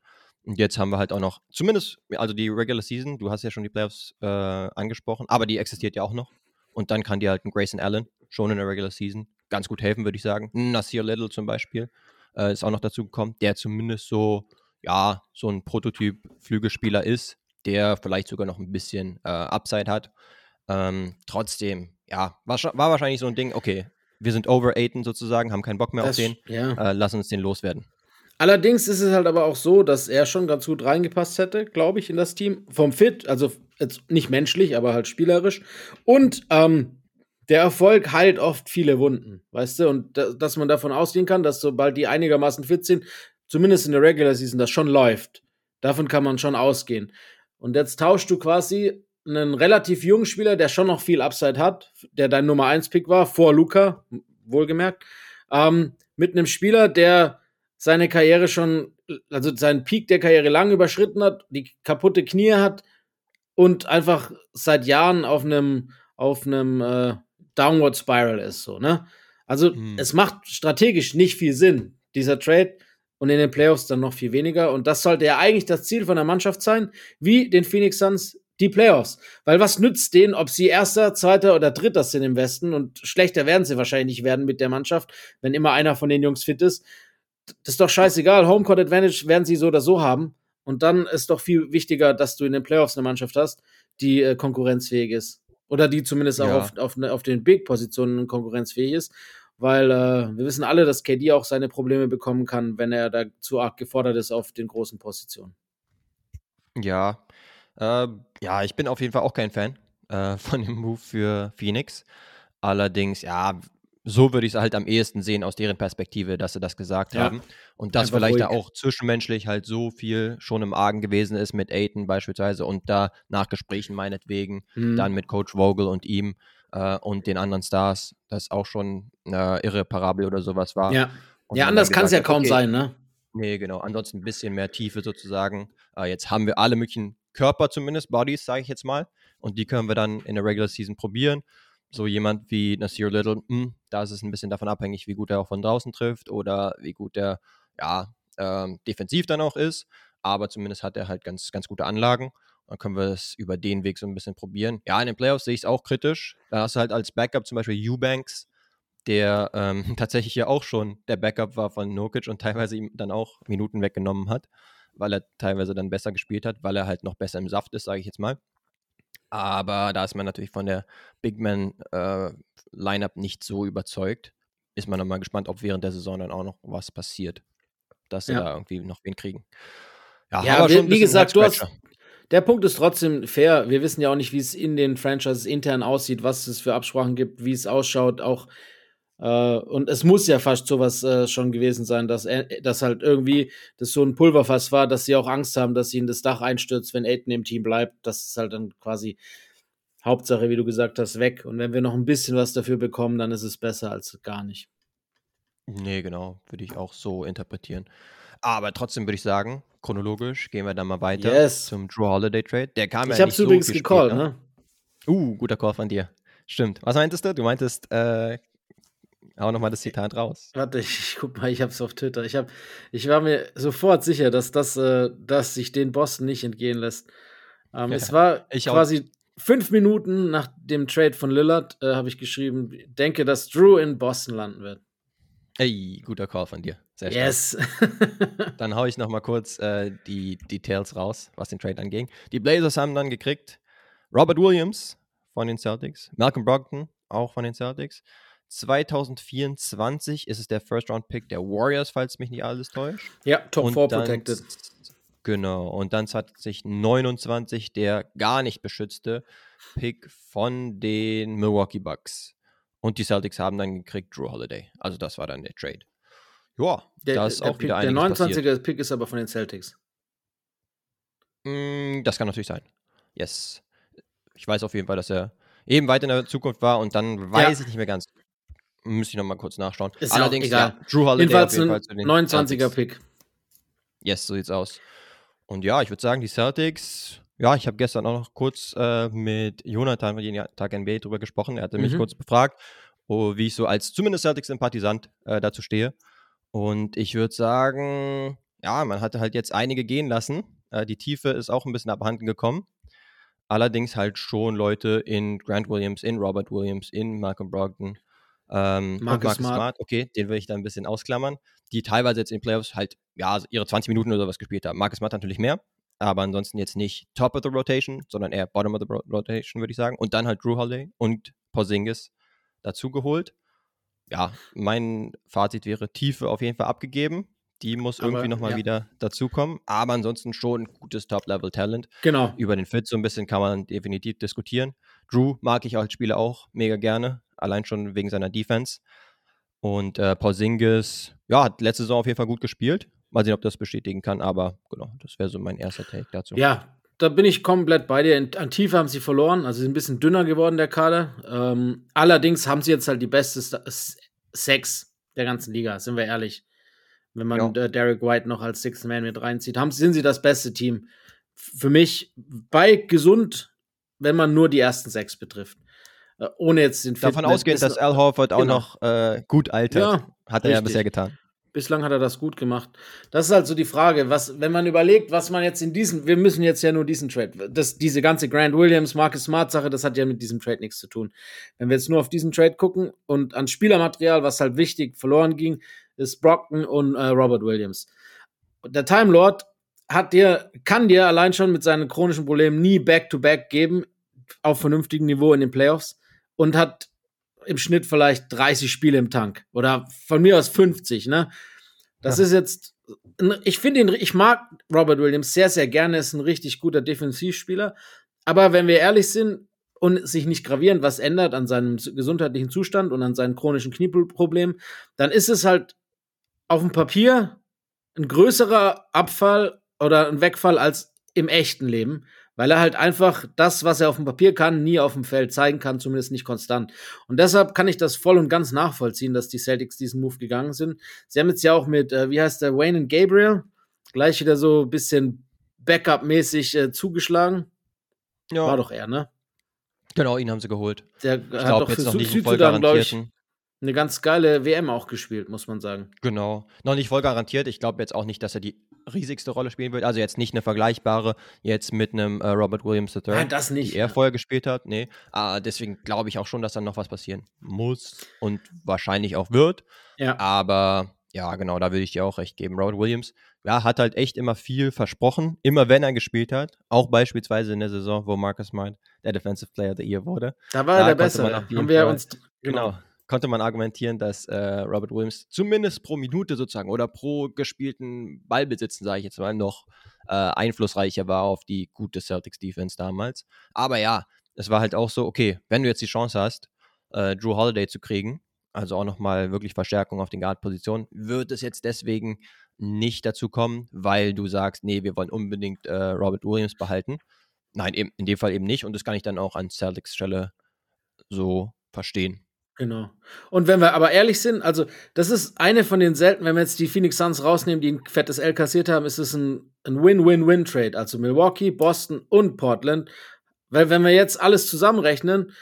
Und jetzt haben wir halt auch noch, zumindest, also die Regular Season, du hast ja schon die Playoffs äh, angesprochen, aber die existiert ja auch noch. Und dann kann dir halt ein Grayson Allen schon in der Regular Season ganz gut helfen, würde ich sagen. Nasir Little zum Beispiel äh, ist auch noch dazu gekommen, der zumindest so, ja, so ein Prototyp-Flügelspieler ist, der vielleicht sogar noch ein bisschen äh, Upside hat. Ähm, trotzdem, ja, war, war wahrscheinlich so ein Ding, okay, wir sind over Aiden sozusagen, haben keinen Bock mehr Das, auf den, ja. äh, lass uns den loswerden. Allerdings ist es halt aber auch so, dass er schon ganz gut reingepasst hätte, glaube ich, in das Team. Vom Fit, also jetzt nicht menschlich, aber halt spielerisch. Und ähm, der Erfolg heilt oft viele Wunden, weißt du? Und da, dass man davon ausgehen kann, dass sobald die einigermaßen fit sind, zumindest in der Regular Season, das schon läuft. Davon kann man schon ausgehen. Und jetzt tauschst du quasi einen relativ jungen Spieler, der schon noch viel Upside hat, der dein Nummer 1 Pick war, vor Luca, wohlgemerkt, ähm, mit einem Spieler, der seine Karriere schon, also seinen Peak der Karriere lang überschritten hat, die kaputte Knie hat und einfach seit Jahren auf einem auf einem äh, Downward Spiral ist so, ne? Also Hm. es macht strategisch nicht viel Sinn, dieser Trade und in den Playoffs dann noch viel weniger und das sollte ja eigentlich das Ziel von der Mannschaft sein, wie den Phoenix Suns die Playoffs, weil was nützt denen, ob sie erster, zweiter oder dritter sind im Westen und schlechter werden sie wahrscheinlich nicht werden mit der Mannschaft, wenn immer einer von den Jungs fit ist das ist doch scheißegal. Homecourt Advantage werden sie so oder so haben. Und dann ist doch viel wichtiger, dass du in den Playoffs eine Mannschaft hast, die äh, konkurrenzfähig ist. Oder die zumindest auch Ja. auf, auf, ne- auf den Big-Positionen konkurrenzfähig ist. Weil äh, wir wissen alle, dass KD auch seine Probleme bekommen kann, wenn er da zu arg gefordert ist auf den großen Positionen. Ja, äh, ja, ich bin auf jeden Fall auch kein Fan äh, von dem Move für Phoenix. Allerdings, ja, so würde ich es halt am ehesten sehen aus deren Perspektive, dass sie das gesagt Ja. haben. Und dass Einfach vielleicht da ruhig. auch zwischenmenschlich halt so viel schon im Argen gewesen ist mit Aiton beispielsweise und da nach Gesprächen meinetwegen, Hm. dann mit Coach Vogel und ihm äh, und den anderen Stars, das auch schon äh, irreparabel oder sowas war. ja, Und ja anders kann es ja kaum okay, sein, ne? Nee, genau. Ansonsten ein bisschen mehr Tiefe sozusagen. Äh, jetzt haben wir alle möglichen Körper zumindest, Bodies, sage ich jetzt mal. Und die können wir dann in der Regular Season probieren. So jemand wie Nasir Little, hm, da ist es ein bisschen davon abhängig, wie gut er auch von draußen trifft oder wie gut er ja, ähm, defensiv dann auch ist. Aber zumindest hat er halt ganz, ganz gute Anlagen. Dann können wir es über den Weg so ein bisschen probieren. Ja, in den Playoffs sehe ich es auch kritisch. Da hast du halt als Backup zum Beispiel Eubanks, der ähm, tatsächlich ja auch schon der Backup war von Nokic und teilweise ihm dann auch Minuten weggenommen hat, weil er teilweise dann besser gespielt hat, weil er halt noch besser im Saft ist, sage ich jetzt mal. Aber da ist man natürlich von der Big Man äh, Lineup nicht so überzeugt. Ist man dann mal gespannt, ob während der Saison dann auch noch was passiert, dass sie Ja. da irgendwie noch wen kriegen. Ja, Ja, aber wie- wie gesagt, du hast-. Der Punkt ist trotzdem fair. Wir wissen ja auch nicht, wie es in den Franchises intern aussieht, was es für Absprachen gibt, wie es ausschaut, auch äh, und es muss ja fast sowas äh, schon gewesen sein, dass, er- dass halt irgendwie das so ein Pulverfass war, dass sie auch Angst haben, dass ihnen das Dach einstürzt, wenn Aiden im Team bleibt. Das ist halt dann quasi Hauptsache, wie du gesagt hast, weg. Und wenn wir noch ein bisschen was dafür bekommen, dann ist es besser als gar nicht. Nee, genau, würde ich auch so interpretieren. Aber trotzdem würde ich sagen, chronologisch gehen wir dann mal weiter Yes. zum Drew Holiday Trade. Der kam Ich ja habe nicht es so übrigens viel gecallt, später. ne? Uh, guter Call von dir. Stimmt. Was meintest du? Du meintest, äh, hau nochmal das Zitat raus. Warte, ich, ich guck mal, ich hab's auf Twitter. Ich, hab, ich war mir sofort sicher, dass das, äh, dass sich den Boston nicht entgehen lässt. Ähm, Ja, es war quasi fünf Minuten nach dem Trade von Lillard äh, habe ich geschrieben, denke, dass Drew in Boston landen wird. Ey, guter Call von dir. Sehr stark. Yes. dann haue ich noch mal kurz äh, die Details raus, was den Trade anging. Die Blazers haben dann gekriegt Robert Williams von den Celtics, Malcolm Brogdon auch von den Celtics. 2024 ist es der First-Round-Pick der Warriors, falls mich nicht alles täuscht. Ja, Top 4 protected. Genau, und dann 2029 der gar nicht beschützte Pick von den Milwaukee Bucks. Und die Celtics haben dann gekriegt Drew Holiday. Also das war dann der Trade. Ja, da ist auch Pick, wieder einiges Der 29er passiert. Pick ist aber von den Celtics. Mm, das kann natürlich sein. Yes. Ich weiß auf jeden Fall, dass er eben weit in der Zukunft war und dann weiß ja. ich nicht mehr ganz. Müsste ich nochmal kurz nachschauen. Ist Allerdings, ja. Drew Holiday Jedenfalls auf jeden Fall ein 29er Pick. Yes, so sieht's aus. Und ja, ich würde sagen, die Celtics, ja, ich habe gestern auch noch kurz äh, mit Jonathan von jeden Tag NBA drüber gesprochen. Er hatte mich mhm. kurz befragt, oh, wie ich so als zumindest Celtics-Sympathisant äh, dazu stehe. Und ich würde sagen, ja, man hatte halt jetzt einige gehen lassen. Äh, die Tiefe ist auch ein bisschen abhanden gekommen. Allerdings halt schon Leute in Grant Williams, in Robert Williams, in Malcolm Brogdon, ähm, Marcus, Marcus Smart. Smart. okay, den will ich da ein bisschen ausklammern, die teilweise jetzt in den Playoffs halt, ja, ihre 20 Minuten oder sowas gespielt haben. Marcus Smart natürlich mehr, aber ansonsten jetzt nicht Top of the Rotation, sondern eher Bottom of the Rotation, würde ich sagen. Und dann halt Drew Holiday und Porzingis dazugeholt. Ja, mein Fazit wäre Tiefe auf jeden Fall abgegeben. Die muss aber, irgendwie nochmal ja. wieder dazukommen. Aber ansonsten schon ein gutes Top-Level-Talent. Genau. Über den Fit so ein bisschen kann man definitiv diskutieren. Drew mag ich als Spieler auch mega gerne. Allein schon wegen seiner Defense. Und äh, Porzingis, ja, hat letzte Saison auf jeden Fall gut gespielt. Mal sehen, ob das bestätigen kann. Aber genau, das wäre so mein erster Take dazu. Ja, da bin ich komplett bei dir. An Tiefe haben sie verloren. Also sind ein bisschen dünner geworden, der Kader. Ähm, allerdings haben sie jetzt halt die beste Sex der ganzen Liga, sind wir ehrlich wenn man ja. Derek White noch als Sixth Man mit reinzieht, haben, sind sie das beste Team. Für mich bei gesund, wenn man nur die ersten sechs betrifft. Äh, ohne jetzt den Davon ausgehend, dass Al Horford genau. auch noch äh, gut altert. Ja, hat er richtig. ja bisher getan. Bislang hat er das gut gemacht. Das ist halt so die Frage, was, wenn man überlegt, was man jetzt in diesem, wir müssen jetzt ja nur diesen Trade, das, diese ganze Grant Williams, Marcus Smart Sache, das hat ja mit diesem Trade nichts zu tun. Wenn wir jetzt nur auf diesen Trade gucken und an Spielermaterial, was halt wichtig verloren ging, ist Brockton und äh, Robert Williams. Der Time Lord hat dir, kann dir allein schon mit seinen chronischen Problemen nie Back-to-Back -back geben, auf vernünftigem Niveau in den Playoffs und hat im Schnitt vielleicht 30 Spiele im Tank oder von mir aus 50, ne? Das ja. ist jetzt, ich finde ihn, ich mag Robert Williams sehr, sehr gerne, ist ein richtig guter Defensivspieler. Aber wenn wir ehrlich sind und sich nicht gravierend was ändert an seinem gesundheitlichen Zustand und an seinen chronischen Knieproblemen, dann ist es halt auf dem Papier ein größerer Abfall oder ein Wegfall als im echten Leben, weil er halt einfach das, was er auf dem Papier kann, nie auf dem Feld zeigen kann, zumindest nicht konstant. Und deshalb kann ich das voll und ganz nachvollziehen, dass die Celtics diesen Move gegangen sind. Sie haben jetzt ja auch mit, äh, wie heißt der, Wayne und Gabriel, gleich wieder so ein bisschen Backup-mäßig äh, zugeschlagen. Ja. War doch er, ne? Genau, ihn haben sie geholt. Der ich hat doch jetzt für noch nicht Südsudan, glaube ich, eine ganz geile WM auch gespielt, muss man sagen. Genau. Noch nicht voll garantiert. Ich glaube jetzt auch nicht, dass er die riesigste Rolle spielen wird. Also jetzt nicht eine vergleichbare jetzt mit einem äh, Robert Williams III. Nein, das nicht. Die er vorher gespielt hat. Nee. Ah, deswegen glaube ich auch schon, dass dann noch was passieren muss und wahrscheinlich auch wird. Ja. Aber ja, genau, da würde ich dir auch recht geben. Robert Williams, ja, hat halt echt immer viel versprochen, immer wenn er gespielt hat. Auch beispielsweise in der Saison, wo Marcus Smart der Defensive Player of the Year wurde. Da war er der Bessere. Haben wir uns genau. genau konnte man argumentieren, dass äh, Robert Williams zumindest pro Minute sozusagen oder pro gespielten Ballbesitzen, sage ich jetzt mal, noch äh, einflussreicher war auf die gute Celtics Defense damals. Aber ja, es war halt auch so, okay, wenn du jetzt die Chance hast, äh, Drew Holiday zu kriegen, also auch nochmal wirklich Verstärkung auf den Guard-Positionen, wird es jetzt deswegen nicht dazu kommen, weil du sagst, nee, wir wollen unbedingt äh, Robert Williams behalten. Nein, in dem Fall eben nicht und das kann ich dann auch an Celtics Stelle so verstehen. Genau. Und wenn wir aber ehrlich sind, also das ist eine von den selten, wenn wir jetzt die Phoenix Suns rausnehmen, die ein fettes L kassiert haben, ist es ein, ein Win-Win-Win-Trade. Also Milwaukee, Boston und Portland. Weil wenn wir jetzt alles zusammenrechnen,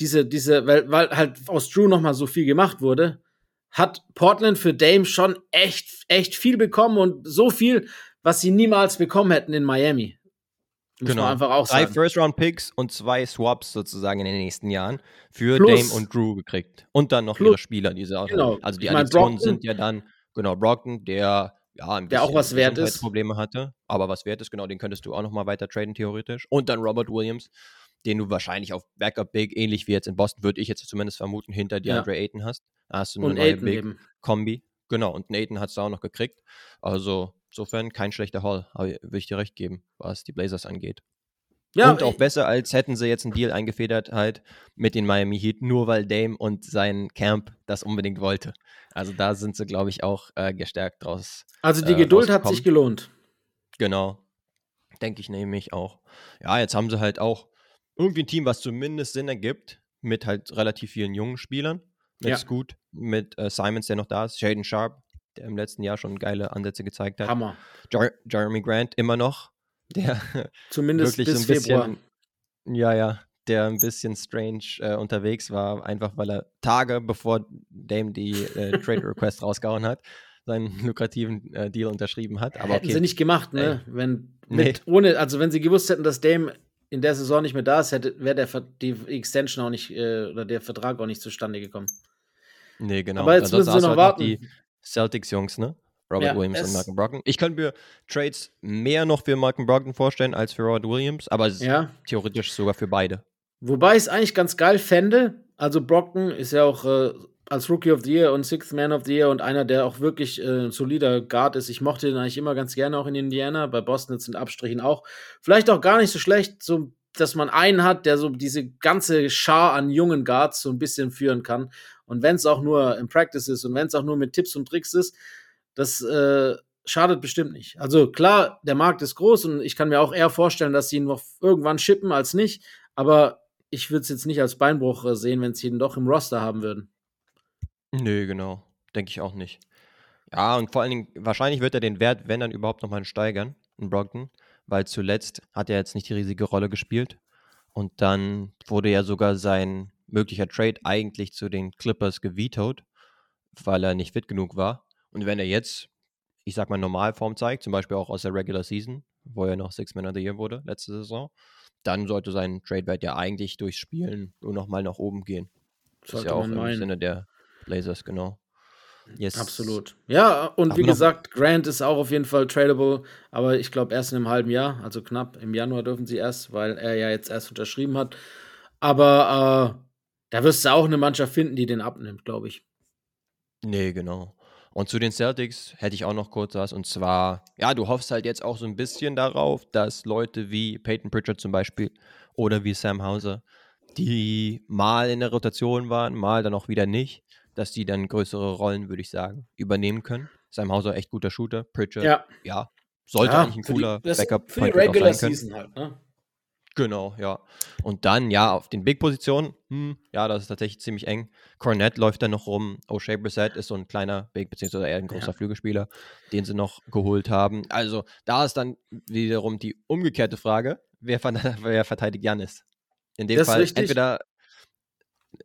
diese, diese, weil, weil halt aus Drew nochmal so viel gemacht wurde, hat Portland für Dame schon echt, echt viel bekommen und so viel, was sie niemals bekommen hätten in Miami. Muss Genau. einfach auch Drei. First-Round-Picks und zwei Swaps sozusagen in den nächsten Jahren für Plus- Dame und Drew gekriegt. Und dann noch Plus- ihre Spieler, die sie auch Genau. Also die Ich mein, Additionen sind ja dann, genau, Brockton, der ja ein Der auch bisschen was wert ist. Gesundheitsprobleme hatte, aber was wert ist, genau, den könntest du auch nochmal weiter traden, theoretisch. Und dann Robert Williams, den du wahrscheinlich auf Backup Big, ähnlich wie jetzt in Boston, würde ich jetzt zumindest vermuten, hinter DeAndre Ayton hast. Da hast du eine Und neue Aiden Big eben. Kombi. Genau, und Nathan hat es auch noch gekriegt. Also, insofern kein schlechter Haul, aber würde ich dir recht geben, was die Blazers angeht. Ja, und auch besser, als hätten sie jetzt einen Deal eingefedert halt mit den Miami Heat, nur weil Dame und sein Camp das unbedingt wollte. Also da sind sie, glaube ich, auch äh, gestärkt draus. also die äh, Geduld hat sich gelohnt. Genau. Denke ich nämlich auch. Ja, jetzt haben sie halt auch irgendwie ein Team, was zumindest Sinn ergibt, mit halt relativ vielen jungen Spielern. Mit Ja. Scoot, mit äh, Simons, der noch da ist, Shaden Sharp, der im letzten Jahr schon geile Ansätze gezeigt hat. Hammer. Jer Jeremy Grant immer noch, der Zumindest wirklich bis so ein bisschen, Februar. ja, ja, der ein bisschen strange äh, unterwegs war, einfach weil er Tage bevor Dame die äh, Trade Request rausgehauen hat, seinen lukrativen äh, Deal unterschrieben hat. Aber Hätten okay, sie nicht gemacht, ne? Wenn Nee. mit, ohne, also wenn sie gewusst hätten, dass Dame in der Saison nicht mehr da ist, hätte wäre der die Extension auch nicht äh, oder der Vertrag auch nicht zustande gekommen. nee, genau. Aber jetzt Ansonsten müssen sie hast du noch halt warten. die Celtics-Jungs, ne? Robert Ja, Williams und Malcolm Brogdon. Ich könnte mir Trades mehr noch für Malcolm Brogdon vorstellen als für Robert Williams, aber es ist Ja. theoretisch sogar für beide. Wobei ich es eigentlich ganz geil fände. Also Brockton ist ja auch äh, als Rookie of the Year und Sixth Man of the Year und einer, der auch wirklich äh, ein solider Guard ist. Ich mochte ihn eigentlich immer ganz gerne auch in Indiana. Bei Boston jetzt sind Abstrichen auch. Vielleicht auch gar nicht so schlecht, so dass man einen hat, der so diese ganze Schar an jungen Guards so ein bisschen führen kann. Und wenn es auch nur im Practice ist und wenn es auch nur mit Tipps und Tricks ist, das äh, schadet bestimmt nicht. Also klar, der Markt ist groß und ich kann mir auch eher vorstellen, dass sie ihn noch irgendwann shippen als nicht. Aber ich würde es jetzt nicht als Beinbruch äh, sehen, wenn sie ihn doch im Roster haben würden. Nö, genau. Denke ich auch nicht. Ja, und vor allen Dingen, wahrscheinlich wird er den Wert, wenn dann überhaupt nochmal steigern, in Brogdon, weil zuletzt hat er jetzt nicht die riesige Rolle gespielt. Und dann wurde ja sogar sein möglicher Trade eigentlich zu den Clippers gevetoed, weil er nicht fit genug war. Und wenn er jetzt, ich sag mal, Normalform zeigt, zum Beispiel auch aus der Regular Season, wo er noch Six Man of the Year wurde, letzte Saison, dann sollte sein Trade-Wert ja eigentlich durchs Spielen nur nochmal nach oben gehen. Das ist ja auch im. Sinne der Blazers, genau. Yes. Absolut. Ja, und Aber wie gesagt, Grant ist auch auf jeden Fall tradable, aber ich glaube erst in einem halben Jahr, also knapp im Januar dürfen sie erst, weil er ja jetzt erst unterschrieben hat. Aber äh, da wirst du auch eine Mannschaft finden, die den abnimmt, glaube ich. Nee, genau. Und zu den Celtics hätte ich auch noch kurz was. Und zwar, ja, du hoffst halt jetzt auch so ein bisschen darauf, dass Leute wie Peyton Pritchard zum Beispiel oder wie Sam Hauser, die mal in der Rotation waren, mal dann auch wieder nicht, dass die dann größere Rollen, würde ich sagen, übernehmen können. Sam Hauser echt guter Shooter. Pritchard, ja, Ja, sollte ja, eigentlich ein cooler die, das, Backup für die Regular. Season halt, ne? Genau, ja. Und dann, ja, auf den Big-Positionen, hm, ja, das ist tatsächlich ziemlich eng. Cornett läuft da noch rum. O'Shea Brissett ist so ein kleiner Big, beziehungsweise eher ein großer Ja. Flügelspieler, den sie noch geholt haben. Also, da ist dann wiederum die umgekehrte Frage, wer, wer verteidigt Janis? In dem Das Fall entweder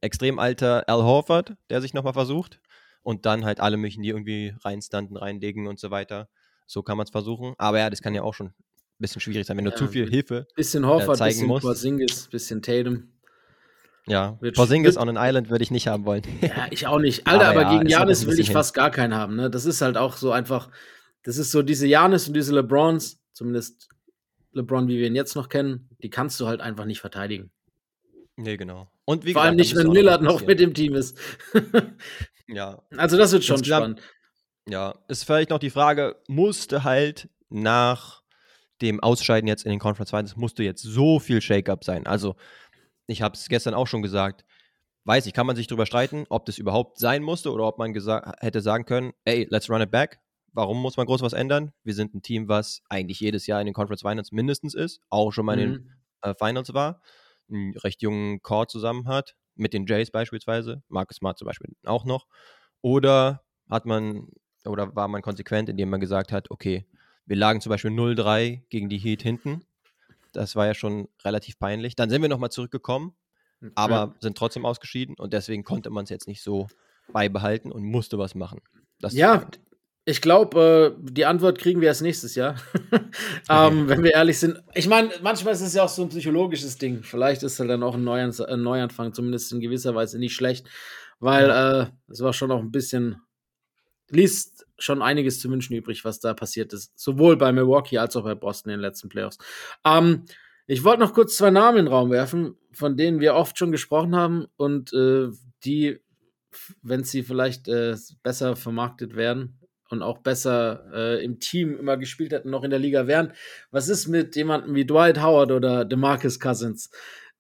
extrem alter Al Horford, der sich nochmal versucht, und dann halt alle möchten die irgendwie reinstanden, reinlegen und so weiter. So kann man es versuchen. Aber ja, das kann ja auch schon ein bisschen schwierig sein, wenn du Ja, zu viel Hilfe Bisschen Horford, zeigen bisschen muss. Porzingis, bisschen Tatum. Ja, Wird- Porzingis on an Island würde ich nicht haben wollen. Ja, ich auch nicht. Alter, Aber aber, ja, gegen Janis will ich hin. fast gar keinen haben. Ne? Das ist halt auch so einfach. Das ist so diese Janis und diese LeBrons, zumindest LeBron, wie wir ihn jetzt noch kennen, die kannst du halt einfach nicht verteidigen. Nee, genau. Und Vor allem nicht, wenn Lillard noch mit dem Team ist. Ja, also das wird schon Insgesamt- spannend. ja. Ist vielleicht noch die Frage, musste halt nach dem Ausscheiden jetzt in den Conference Finals, musste jetzt so viel Shake-Up sein. Also, ich habe es gestern auch schon gesagt, weiß ich, kann man sich darüber streiten, ob das überhaupt sein musste oder ob man hätte sagen können, ey, let's run it back. Warum muss man groß was ändern? Wir sind ein Team, was eigentlich jedes Jahr in den Conference Finals mindestens ist, auch schon mal in den Mhm. äh, Finals war, einen recht jungen Core zusammen hat, mit den Jays beispielsweise, Marcus Smart zum Beispiel auch noch. Oder hat man, oder war man konsequent, indem man gesagt hat, okay, wir lagen zum Beispiel 0-3 gegen die Heat hinten. Das war ja schon relativ peinlich. Dann sind wir nochmal zurückgekommen, aber Ja. sind trotzdem ausgeschieden und deswegen konnte man es jetzt nicht so beibehalten und musste was machen. Das Ja, Ich glaube, äh, die Antwort kriegen wir erst nächstes Jahr. ähm, wenn wir ehrlich sind. Ich meine, manchmal ist es ja auch so ein psychologisches Ding. Vielleicht ist halt dann auch ein, Neuan ein Neuanfang, zumindest in gewisser Weise nicht schlecht, weil äh, es war schon auch ein bisschen, liest schon einiges zu wünschen übrig, was da passiert ist. Sowohl bei Milwaukee als auch bei Boston in den letzten Playoffs. Ähm, ich wollte noch kurz zwei Namen in den Raum werfen, von denen wir oft schon gesprochen haben und äh, die, wenn sie vielleicht äh, besser vermarktet werden, und auch besser äh, im Team immer gespielt hätten, noch in der Liga wären. Was ist mit jemandem wie Dwight Howard oder DeMarcus Cousins?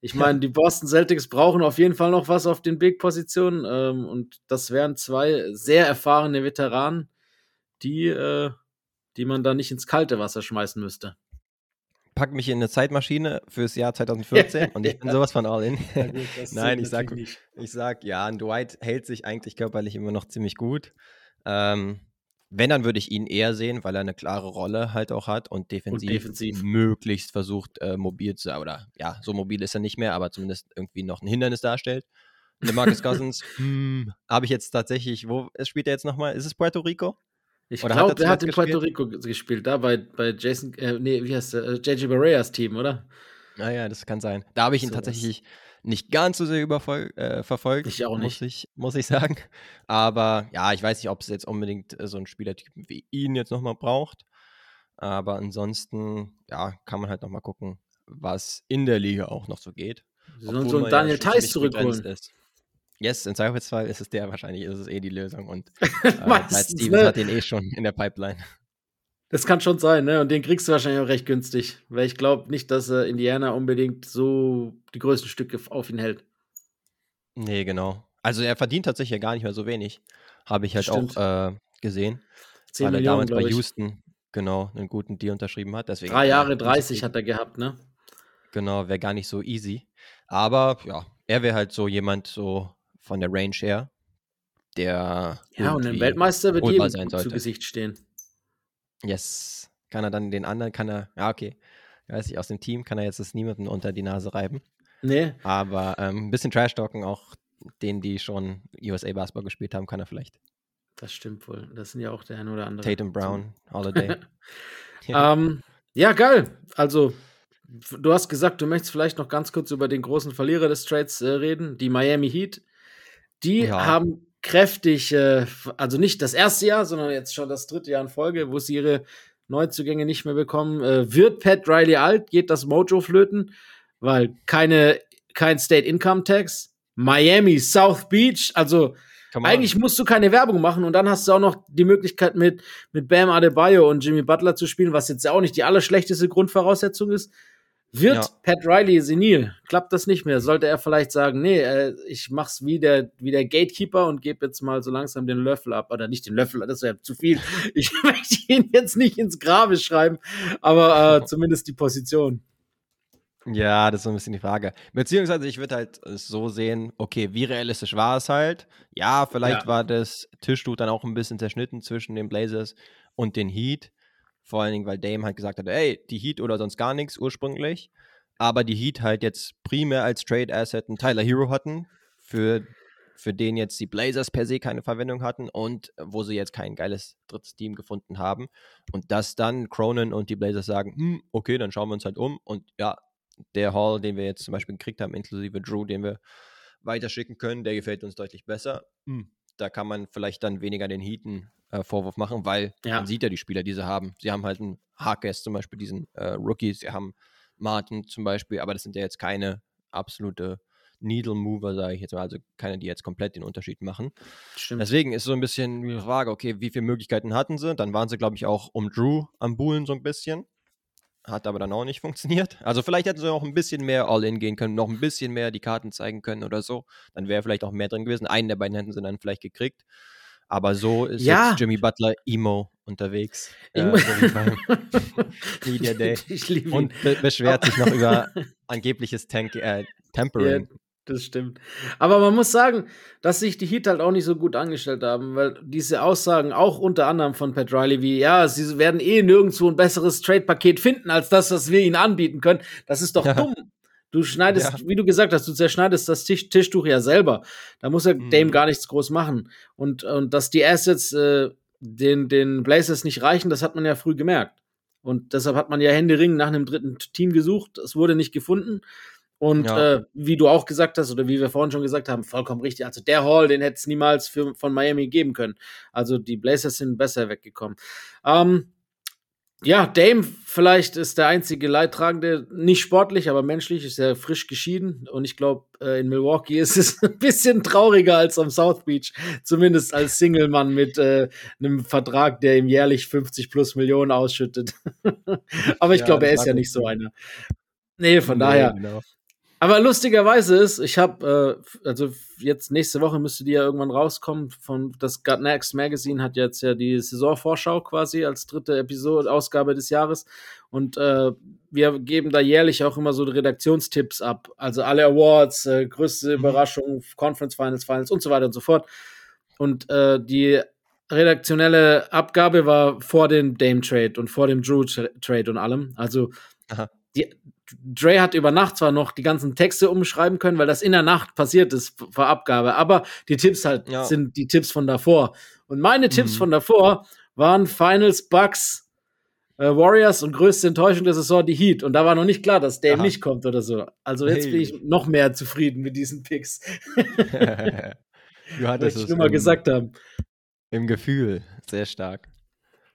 Ich meine, die Boston Celtics brauchen auf jeden Fall noch was auf den Big-Positionen ähm, und das wären zwei sehr erfahrene Veteranen, die, äh, die man da nicht ins kalte Wasser schmeißen müsste. Pack mich in eine Zeitmaschine fürs Jahr 2014 und ich bin sowas von all in. Ja, gut, Nein, ich sag, ich sag, ja, Dwight hält sich eigentlich körperlich immer noch ziemlich gut. Ähm, wenn, dann würde ich ihn eher sehen, weil er eine klare Rolle halt auch hat und defensiv, und defensiv. möglichst versucht, äh, mobil zu sein. Oder ja, so mobil ist er nicht mehr, aber zumindest irgendwie noch ein Hindernis darstellt. Und Marcus Cousins hm, habe ich jetzt tatsächlich, wo spielt er jetzt nochmal? Ist es Puerto Rico? Ich glaube, er hat in Puerto Rico gespielt, da bei, bei Jason, äh, nee, wie heißt der? JJ äh, Barreas Team, oder? Naja, ah das kann sein. Da habe ich ihn so tatsächlich was nicht ganz so sehr überverfolgt. Äh, verfolgt, ich auch nicht. Muss ich, muss ich sagen. Aber ja, ich weiß nicht, ob es jetzt unbedingt äh, so einen Spielertypen wie ihn jetzt nochmal braucht. Aber ansonsten, ja, kann man halt nochmal gucken, was in der Liga auch noch so geht. Sie sollen so einen Daniel ja Theiss zurückholen. Ist. Yes, im Zweifelsfall ist es der wahrscheinlich, ist es eh die Lösung. Und äh, Stevens ne? hat den eh schon in der Pipeline. Das kann schon sein, ne? Und den kriegst du wahrscheinlich auch recht günstig. Weil ich glaube nicht, dass äh, Indiana unbedingt so die größten Stücke auf ihn hält. Nee, genau. Also er verdient tatsächlich ja gar nicht mehr so wenig. Habe ich halt Stimmt. auch äh, gesehen. 10 weil Millionen, er damals bei Houston genau einen guten Deal unterschrieben hat. Deswegen Drei Jahre 30 hat er gehabt, ne? Genau, wäre gar nicht so easy. Aber ja, er wäre halt so jemand so von der Range her, der. Ja, und ein Weltmeister wird jedem zu Gesicht stehen. Yes. Kann er dann den anderen, kann er, ja, okay. Weiß ich, aus dem Team kann er jetzt das niemanden unter die Nase reiben. Nee. Aber ähm, ein bisschen Trash-Talken, auch denen, die schon USA Basketball gespielt haben, kann er vielleicht. Das stimmt wohl. Das sind ja auch der ein oder andere. Tatum Brown, Holiday. ja. Ähm, ja, geil. Also, du hast gesagt, du möchtest vielleicht noch ganz kurz über den großen Verlierer des Trades äh, reden, die Miami Heat. Die ja. haben kräftig, äh, also nicht das erste Jahr, sondern jetzt schon das dritte Jahr in Folge, wo sie ihre Neuzugänge nicht mehr bekommen. Äh, wird Pat Riley alt? Geht das Mojo flöten? Weil keine, kein State Income Tax. Miami, South Beach, also eigentlich musst du keine Werbung machen und dann hast du auch noch die Möglichkeit mit, mit Bam Adebayo und Jimmy Butler zu spielen, was jetzt ja auch nicht die allerschlechteste Grundvoraussetzung ist. Wird ja. Pat Riley senil? Klappt das nicht mehr? Sollte er vielleicht sagen, nee, äh, ich mach's wie der, wie der Gatekeeper und gebe jetzt mal so langsam den Löffel ab. Oder nicht den Löffel, das wäre zu viel. Ich möchte ihn jetzt nicht ins Grabe schreiben, aber äh, zumindest die Position. Ja, das ist so ein bisschen die Frage. Beziehungsweise ich würde halt so sehen, okay, wie realistisch war es halt? Ja, vielleicht ja. war das Tischtuch dann auch ein bisschen zerschnitten zwischen den Blazers und den Heat. Vor allen Dingen, weil Dame halt gesagt hat, ey, die Heat oder sonst gar nichts ursprünglich. Aber die Heat halt jetzt primär als Trade Asset einen Tyler Hero hatten, für, für den jetzt die Blazers per se keine Verwendung hatten und wo sie jetzt kein geiles drittes Team gefunden haben. Und dass dann Cronin und die Blazers sagen, hm, okay, dann schauen wir uns halt um. Und ja, der Hall, den wir jetzt zum Beispiel gekriegt haben, inklusive Drew, den wir weiterschicken können, der gefällt uns deutlich besser. Hm. Da kann man vielleicht dann weniger den Heaten äh, Vorwurf machen, weil ja. man sieht ja die Spieler, die sie haben. Sie haben halt einen Harkes zum Beispiel, diesen äh, Rookie, sie haben Martin zum Beispiel, aber das sind ja jetzt keine absolute Needle Mover, sage ich jetzt mal, also keine, die jetzt komplett den Unterschied machen. Stimmt. Deswegen ist so ein bisschen die Frage, okay, wie viele Möglichkeiten hatten sie? Dann waren sie, glaube ich, auch um Drew am Buhlen so ein bisschen. Hat aber dann auch nicht funktioniert. Also vielleicht hätten sie auch ein bisschen mehr All-In gehen können, noch ein bisschen mehr die Karten zeigen können oder so. Dann wäre vielleicht auch mehr drin gewesen. Einen der beiden hätten sie dann vielleicht gekriegt. Aber so ist ja. jetzt Jimmy Butler Emo unterwegs. Äh, Media Day. und be beschwert sich noch über angebliches Tank äh, Tempering. Das stimmt. Aber man muss sagen, dass sich die Heat halt auch nicht so gut angestellt haben, weil diese Aussagen auch unter anderem von Pat Riley wie, ja, sie werden eh nirgendwo ein besseres Trade-Paket finden, als das, was wir ihnen anbieten können. Das ist doch ja. dumm. Du schneidest, ja. wie du gesagt hast, du zerschneidest das Tisch, Tischtuch ja selber. Da muss ja mhm. Dame gar nichts groß machen. Und, und dass die Assets äh, den, den Blazers nicht reichen, das hat man ja früh gemerkt. Und deshalb hat man ja händeringend nach einem dritten Team gesucht. Es wurde nicht gefunden. Und Ja. äh, wie du auch gesagt hast, oder wie wir vorhin schon gesagt haben, vollkommen richtig. Also der Hall, den hätte es niemals für, von Miami geben können. Also die Blazers sind besser weggekommen. Ähm, ja, Dame vielleicht ist der einzige Leidtragende, nicht sportlich, aber menschlich, ist er frisch geschieden. Und ich glaube, äh, in Milwaukee ist es ein bisschen trauriger als am South Beach. Zumindest als Single-Mann mit äh, einem Vertrag, der ihm jährlich 50 plus Millionen ausschüttet. aber ich Ja, glaube, er ist ja nicht ich so einer. Nee, von Nee, daher. genau. Aber lustigerweise ist, ich habe, äh, also jetzt nächste Woche müsste die ja irgendwann rauskommen. Von das Gut Next Magazine hat jetzt ja die Saisonvorschau quasi als dritte Episode, Ausgabe des Jahres. Und äh, wir geben da jährlich auch immer so Redaktionstipps ab. Also alle Awards, äh, größte Mhm. Überraschung, Conference Finals, Finals und so weiter und so fort. Und äh, die redaktionelle Abgabe war vor dem Dame Trade und vor dem Drew Tra- Trade und allem. Also Aha. Die, Dre hat über Nacht zwar noch die ganzen Texte umschreiben können, weil das in der Nacht passiert ist vor Abgabe, aber die Tipps halt Ja. sind die Tipps von davor. Und meine Tipps Mhm. von davor waren Finals, Bucks, äh, Warriors und größte Enttäuschung der Saison die Heat. Und da war noch nicht klar, dass Dame Aha. nicht kommt oder so. Also jetzt bin Hey. ich noch mehr zufrieden mit diesen Picks, du hattest ich nur mal im, gesagt haben. im Gefühl. Sehr stark.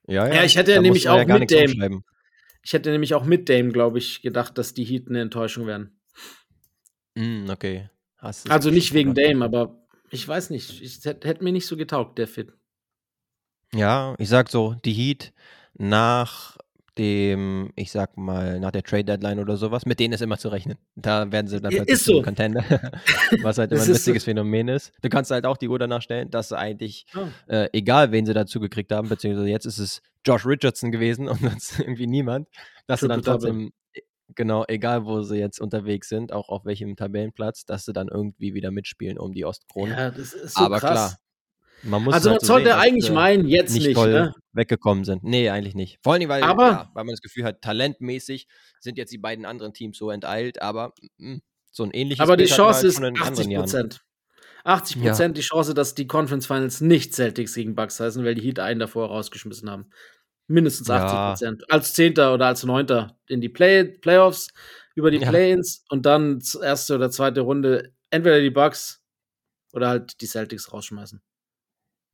Ja, ja. Ja, ich hätte da nämlich ja auch gar mit aufschreiben. Ich hätte nämlich auch mit Dame, glaube ich, gedacht, dass die Heat eine Enttäuschung werden. Mm, okay. Also nicht wegen. Dame, aber ich weiß nicht. Ich hätte hätte mir nicht so getaugt, der Fit. Ja, ich sag so, die Heat nach dem, ich sag mal, nach der Trade Deadline oder sowas, mit denen ist immer zu rechnen. Da werden sie dann plötzlich ist so. Contender, was halt immer ein ist so. witziges Phänomen ist. Du kannst halt auch die Uhr danach stellen, dass sie eigentlich, Oh. äh, egal wen sie dazu gekriegt haben, beziehungsweise jetzt ist es Josh Richardson gewesen und sonst irgendwie niemand, dass sie dann trotzdem, e- genau, egal wo sie jetzt unterwegs sind, auch auf welchem Tabellenplatz, dass sie dann irgendwie wieder mitspielen um die Ostkrone. Ja, das ist so Aber krass. klar, man muss also halt man so sollte sehen, eigentlich äh, meinen, jetzt nicht, nicht. ne? weggekommen sind. Nee, eigentlich nicht. Vor allem, weil, Aber- ja, weil man das Gefühl hat, talentmäßig sind jetzt die beiden anderen Teams so enteilt, aber mm, so ein ähnliches Aber die Bild wir Chance halt ist schon in 80 anderen Jahren. Prozent. 80 Ja. Prozent die Chance, dass die Conference Finals nicht Celtics gegen Bucks heißen, weil die Heat einen davor rausgeschmissen haben. Mindestens 80 Ja. Prozent. Als Zehnter oder als Neunter in die Play Playoffs, über die Ja. Play-Ins und dann erste oder zweite Runde entweder die Bucks oder halt die Celtics rausschmeißen.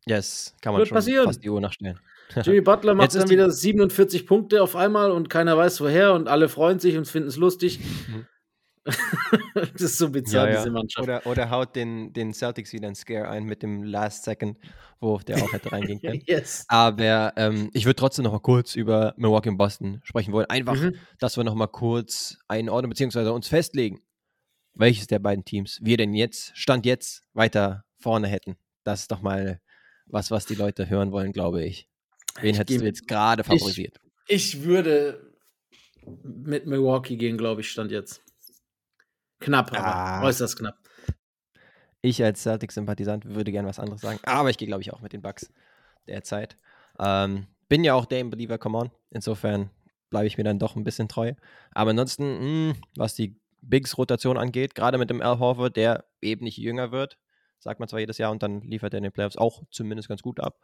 Yes, kann man Wird schon passieren. fast die Uhr nachstellen. Jimmy Butler macht dann wieder 47 Punkte auf einmal und keiner weiß woher und alle freuen sich und finden es lustig. Mhm. das ist so bizarr, Ja, ja. diese Mannschaft. Oder, oder haut den, den Celtics wieder einen Scare ein mit dem Last-Second-Wurf, der auch hätte reingehen können. yes. Aber ähm, ich würde trotzdem noch mal kurz über Milwaukee und Boston sprechen wollen. Einfach, Mhm. dass wir noch mal kurz einordnen, beziehungsweise uns festlegen, welches der beiden Teams wir denn jetzt, Stand jetzt, weiter vorne hätten. Das ist doch mal was, was die Leute hören wollen, glaube ich. Wen Ich hättest du jetzt gerade favorisiert? Ich würde mit Milwaukee gehen, glaube ich, stand jetzt. Knapp, aber Ah. äußerst knapp. Ich als Celtics-Sympathisant würde gern was anderes sagen, aber ich gehe, glaube ich, auch mit den Bucks derzeit. Ähm, bin ja auch Dame-Believer, come on. Insofern bleibe ich mir dann doch ein bisschen treu. Aber ansonsten, mh, was die Bigs-Rotation angeht, gerade mit dem Al Horford, der eben nicht jünger wird, sagt man zwar jedes Jahr und dann liefert er in den Playoffs auch zumindest ganz gut ab.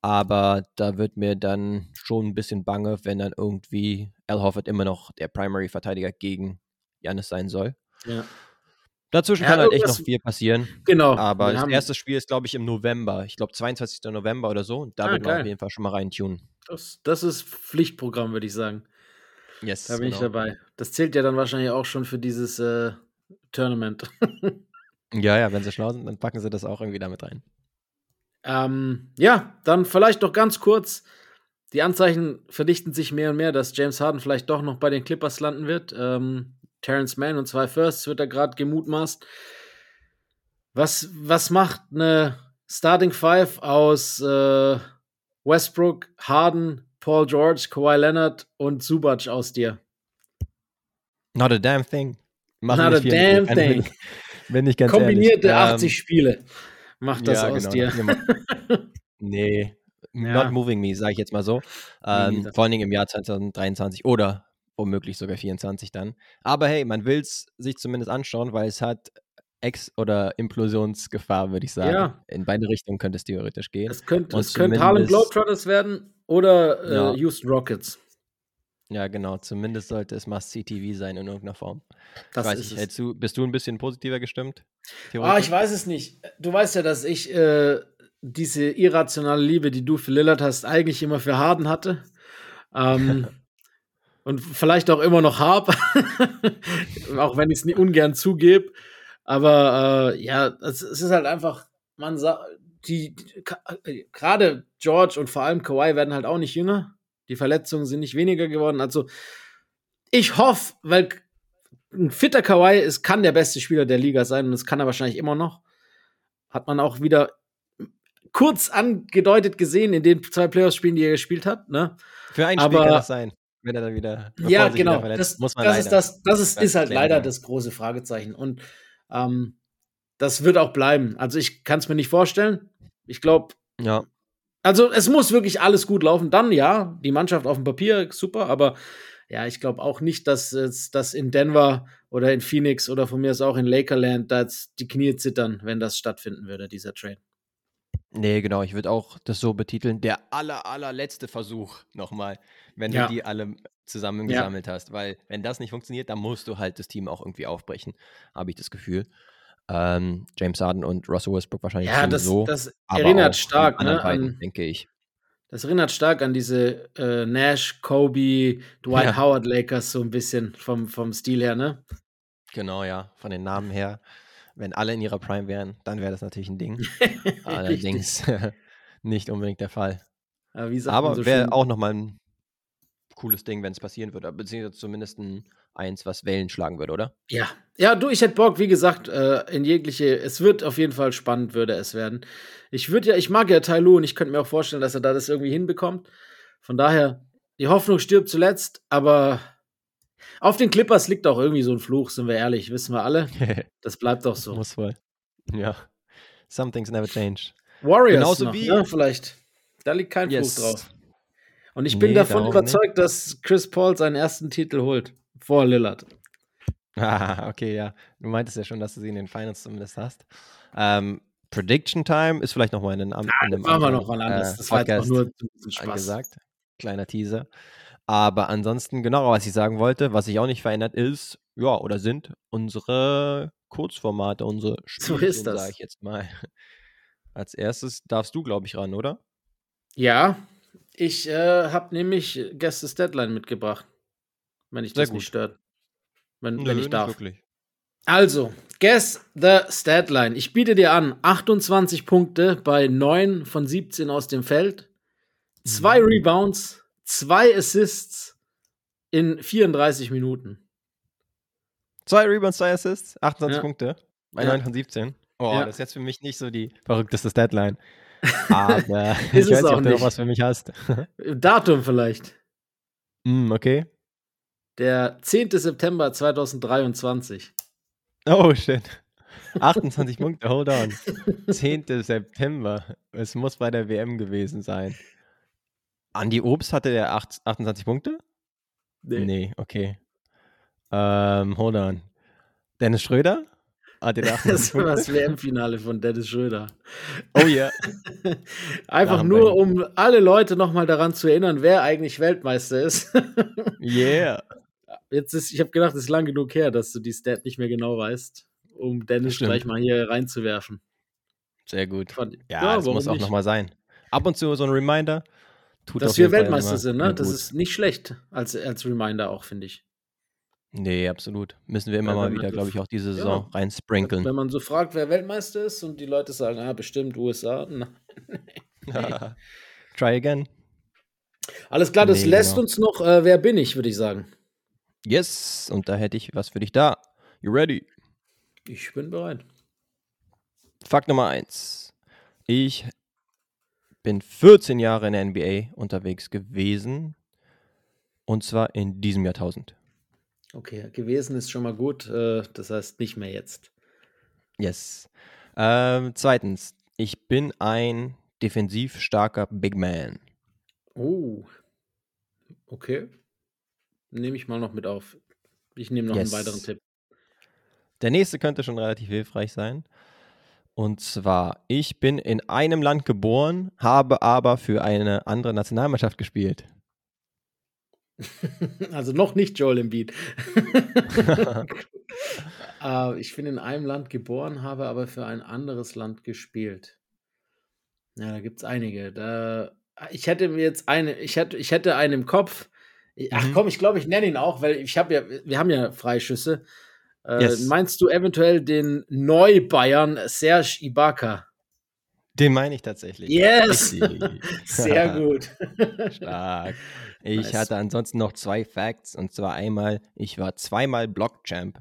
Aber da wird mir dann schon ein bisschen bange, wenn dann irgendwie Al Horford immer noch der Primary-Verteidiger gegen Janis sein soll. Ja. Dazwischen Ja, kann halt echt noch viel passieren. Genau. Aber das erste Spiel ist, glaube ich, im November. Ich glaube, 22. November oder so. Und da Ah, wird man auf jeden Fall schon mal reintunen. Das, das ist Pflichtprogramm, würde ich sagen. Yes. Da bin ich genau. dabei. Das zählt ja dann wahrscheinlich auch schon für dieses äh, Tournament. Ja, ja, wenn sie schlau sind, dann packen sie das auch irgendwie damit rein. ähm, ja, dann vielleicht noch ganz kurz. Die Anzeichen verdichten sich mehr und mehr, dass James Harden vielleicht doch noch bei den Clippers landen wird. Ähm, Terrence Mann und zwei Firsts wird da gerade gemutmaßt. Was, was macht eine Starting Five aus äh, Westbrook, Harden, Paul George, Kawhi Leonard und Zubac aus dir? Not a damn thing. Machen Not a damn thing. Bin ich ganz Kombinierte ehrlich. 80 Spiele macht das ja, aus genau, dir. nee, Ja. not moving me, sage ich jetzt mal so. Ähm, neither. vor allen Dingen im Jahr 2023 oder womöglich sogar 24 dann. Aber hey, man will es sich zumindest anschauen, weil es hat Ex- oder Implosionsgefahr, würde ich sagen. Ja. In beide Richtungen könnte es theoretisch gehen. Es könnte, es könnte Harlem Globetrotters werden oder äh. Houston Rockets. Ja, genau. Zumindest sollte es Must-See-TV sein in irgendeiner Form. Das ich weiß hältst du, bist du ein bisschen positiver gestimmt? Ah, ich weiß es nicht. Du weißt ja, dass ich äh, diese irrationale Liebe, die du für Lillard hast, eigentlich immer für Harden hatte. Ähm, und vielleicht auch immer noch habe. auch wenn ich es nie ungern zugebe. Aber äh, ja, es, es ist halt einfach, man sagt, die, die äh, gerade George und vor allem Kawhi werden halt auch nicht jünger. Die Verletzungen sind nicht weniger geworden. Also ich hoffe, weil ein fitter Kawhi ist, kann der beste Spieler der Liga sein und das kann er wahrscheinlich immer noch. Hat man auch wieder kurz angedeutet gesehen in den zwei Playoffs-Spielen, die er gespielt hat. Ne? Für einen Spiel kann das sein, wenn er dann wieder. Ja, sich wieder genau. verletzt, Das, muss man das ist leider. das, das ist, ist halt leider das große Fragezeichen. Und ähm, das wird auch bleiben. Also ich kann es mir nicht vorstellen. Ich glaube, Ja, also es muss wirklich alles gut laufen. Dann ja, die Mannschaft auf dem Papier super, aber ja, ich glaube auch nicht, dass das in Denver oder in Phoenix oder von mir aus auch in Lakerland da jetzt die Knie zittern, wenn das stattfinden würde, dieser Trade. nee, genau. Ich würde auch das so betiteln. Der aller, allerletzte Versuch nochmal, wenn Ja. du die alle zusammen Ja. hast. Weil, wenn das nicht funktioniert, dann musst du halt das Team auch irgendwie aufbrechen, habe ich das Gefühl. Ähm, James Harden und Russell Westbrook wahrscheinlich Ja, das, sowieso. das erinnert stark, anderen ne, beiden, an, denke ich. das erinnert stark an diese äh, Nash, Kobe, Dwight Ja. Howard Lakers so ein bisschen vom, vom Stil her, ne? Genau, ja. Von den Namen her. Wenn alle in ihrer Prime wären, dann wäre das natürlich ein Ding. Allerdings nicht unbedingt der Fall. Aber, Aber so wäre auch nochmal ein cooles Ding, wenn es passieren würde. Beziehungsweise zumindest ein eins, was Wellen schlagen würde, oder? Ja, ja, du, ich hätte Bock, wie gesagt, äh, in jegliche, es wird auf jeden Fall spannend, würde es werden. Ich würde ja, ich mag ja Tai Lu und ich könnte mir auch vorstellen, dass er da das irgendwie hinbekommt. Von daher, die Hoffnung stirbt zuletzt, aber auf den Clippers liegt auch irgendwie so ein Fluch, sind wir ehrlich, wissen wir alle. Das bleibt doch so. Muss wohl. Ja. Some things never change. Warriors Genauso noch, wie- ne, vielleicht. Da liegt kein Yes. Fluch drauf. Und ich bin Nee, davon darauf nicht. überzeugt, dass Chris Paul seinen ersten Titel holt. Vor Lillard. Ah, okay, ja. Du meintest ja schon, dass du sie in den Finals zumindest hast. Ähm, Prediction Time ist vielleicht nochmal in, in einem Machen wir anderen, noch mal anders. äh, das war jetzt auch nur ein Spaß. angesagt. Kleiner Teaser. Aber ansonsten, genau, was ich sagen wollte, was sich auch nicht verändert ist, ja, oder sind unsere Kurzformate, unsere So Spielchen, ist das. sag ich jetzt mal. Als erstes darfst du, glaube ich, ran, oder? Ja, ich äh, habe nämlich Guestes Deadline mitgebracht. Wenn ich Sehr das nicht gut. stört. Wenn, wenn ich darf. wirklich. Also, Guess the Statline. Ich biete dir an 28 Punkte bei 9 von 17 aus dem Feld, 2 Mhm. Rebounds, 2 Assists in 34 Minuten. Zwei Rebounds, zwei Assists, 28 Ja. Punkte bei Ja. 9 von 17. Oh, Ja. das ist jetzt für mich nicht so die verrückteste Deadline. Aber ich weiß nicht, auch ob du noch nicht. was für mich hast. Datum vielleicht. Hm, okay. Der 10. September 2023. Oh, shit. 28 Punkte, hold on. 10. September. Es muss bei der WM gewesen sein. Andi Obst hatte der acht- 28 Punkte? Nee, okay. Ähm, hold on. Dennis Schröder? Hatte der 28 Das war das? WM-Finale von Dennis Schröder. Oh ja. Einfach haben nur, um alle Leute nochmal daran zu erinnern, wer eigentlich Weltmeister ist. Yeah. Jetzt ist, ich habe gedacht, es ist lang genug her, dass du die Stat nicht mehr genau weißt, um Dennis gleich mal hier reinzuwerfen. Sehr gut. Fand- Ja, das warum muss auch nochmal sein. Ab und zu so ein Reminder. Tut Dass wir Weltmeister sind, ne? Das gut. ist nicht schlecht als, als Reminder auch, finde ich. Nee, absolut. Müssen wir immer Weil mal wenn wieder, glaube ich, auch diese ja. Saison Wenn reinsprinkeln. man so fragt, wer Weltmeister ist und die Leute sagen, ah, bestimmt USA. Try again. Alles klar, das Nee, lässt genau. uns noch, äh, wer bin ich, würde ich sagen. Yes, und da hätte ich was für dich da. You ready? Ich bin bereit. Fakt Nummer eins. Ich bin 14 Jahre in der NBA unterwegs gewesen. Und zwar in diesem Jahrtausend. Okay, gewesen ist schon mal gut, äh, das heißt nicht mehr jetzt. Yes. Ähm, zweitens. Ich bin ein defensiv starker Big Man. Oh. Okay. Nehme ich mal noch mit auf. Ich nehme noch Yes. einen weiteren Tipp. Der nächste könnte schon relativ hilfreich sein. Und zwar, ich bin in einem Land geboren, habe aber für eine andere Nationalmannschaft gespielt. Also noch nicht Joel Embiid. äh, ich bin in einem Land geboren, habe aber für ein anderes Land gespielt. Ja, da gibt es einige. Da, ich hätte mir jetzt eine, ich hätte, ich hätte einen im Kopf. Ach Mhm. komm, ich glaube, ich nenne ihn auch, weil ich habe ja, wir haben ja Freischüsse. Äh, Yes. Meinst du eventuell den Neu-Bayern Serge Ibaka? Den meine ich tatsächlich. Yes! Sehr gut. Stark. Ich Nice. hatte ansonsten noch zwei Facts und zwar einmal, ich war zweimal Block-Champ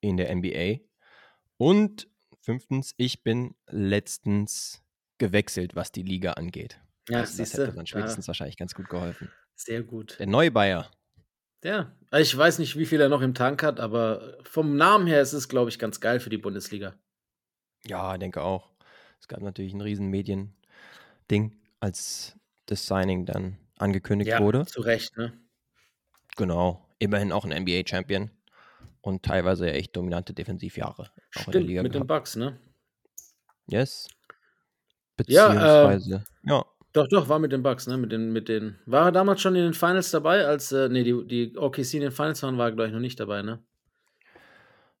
in der NBA und fünftens, ich bin letztens gewechselt, was die Liga angeht. Ja, Also das hätte dann da- spätestens wahrscheinlich ganz gut geholfen. Sehr gut. Der Neubayer. Ja, ich weiß nicht, wie viel er noch im Tank hat, aber vom Namen her ist es, glaube ich, ganz geil für die Bundesliga. Ja, denke auch. Es gab natürlich ein riesen Medien-Ding, als das Signing dann angekündigt Ja, wurde. zu Recht, ne? Genau. Immerhin auch ein NBA-Champion und teilweise echt dominante Defensivjahre auch in der Stimmt, Liga mit den gehabt. Bucks, ne? Yes. Ja, äh, Beziehungsweise, ja, Doch, doch, war mit den Bucks, ne? Mit den, mit den. War er damals schon in den Finals dabei, als, äh, nee, die, die OKC in den Finals waren, war er, glaube ich, noch nicht dabei, ne?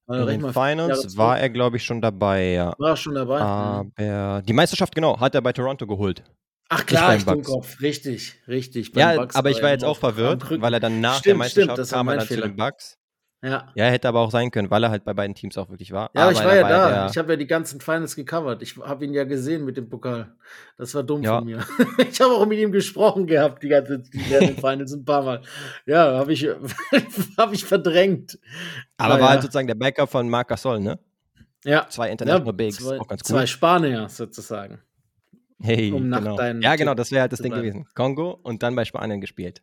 War, in den Finals war er, glaube ich, schon dabei, ja. War er schon dabei? Mhm. Aber die Meisterschaft, genau, hat er bei Toronto geholt. Ach klar, ich Bucks. Dummkopf. Richtig, richtig. Ja, Bucks aber ich war jetzt auch verwirrt, weil er dann nach der Stimmt, Meisterschaft stimmt, kam er mein dann zu Fehler. den Bucks. Ja. Ja, hätte aber auch sein können, weil er halt bei beiden Teams auch wirklich war. Ja, aber ich war ja da. der- Ich habe ja die ganzen Finals gecovert. Ich habe ihn ja gesehen mit dem Pokal. Das war dumm Ja. von mir. Ich habe auch mit ihm gesprochen gehabt, die ganze den Finals ein paar Mal. Ja, habe ich, hab ich verdrängt. aber Ah, war halt ja. sozusagen der Backup von Marc Gasol, ne? Ja. Zwei International Bigs, zwei, auch ganz zwei cool. Spanier sozusagen. Hey, um genau. Ja, genau, das wäre halt das Ding bleiben. gewesen. Kongo und dann bei Spanien gespielt.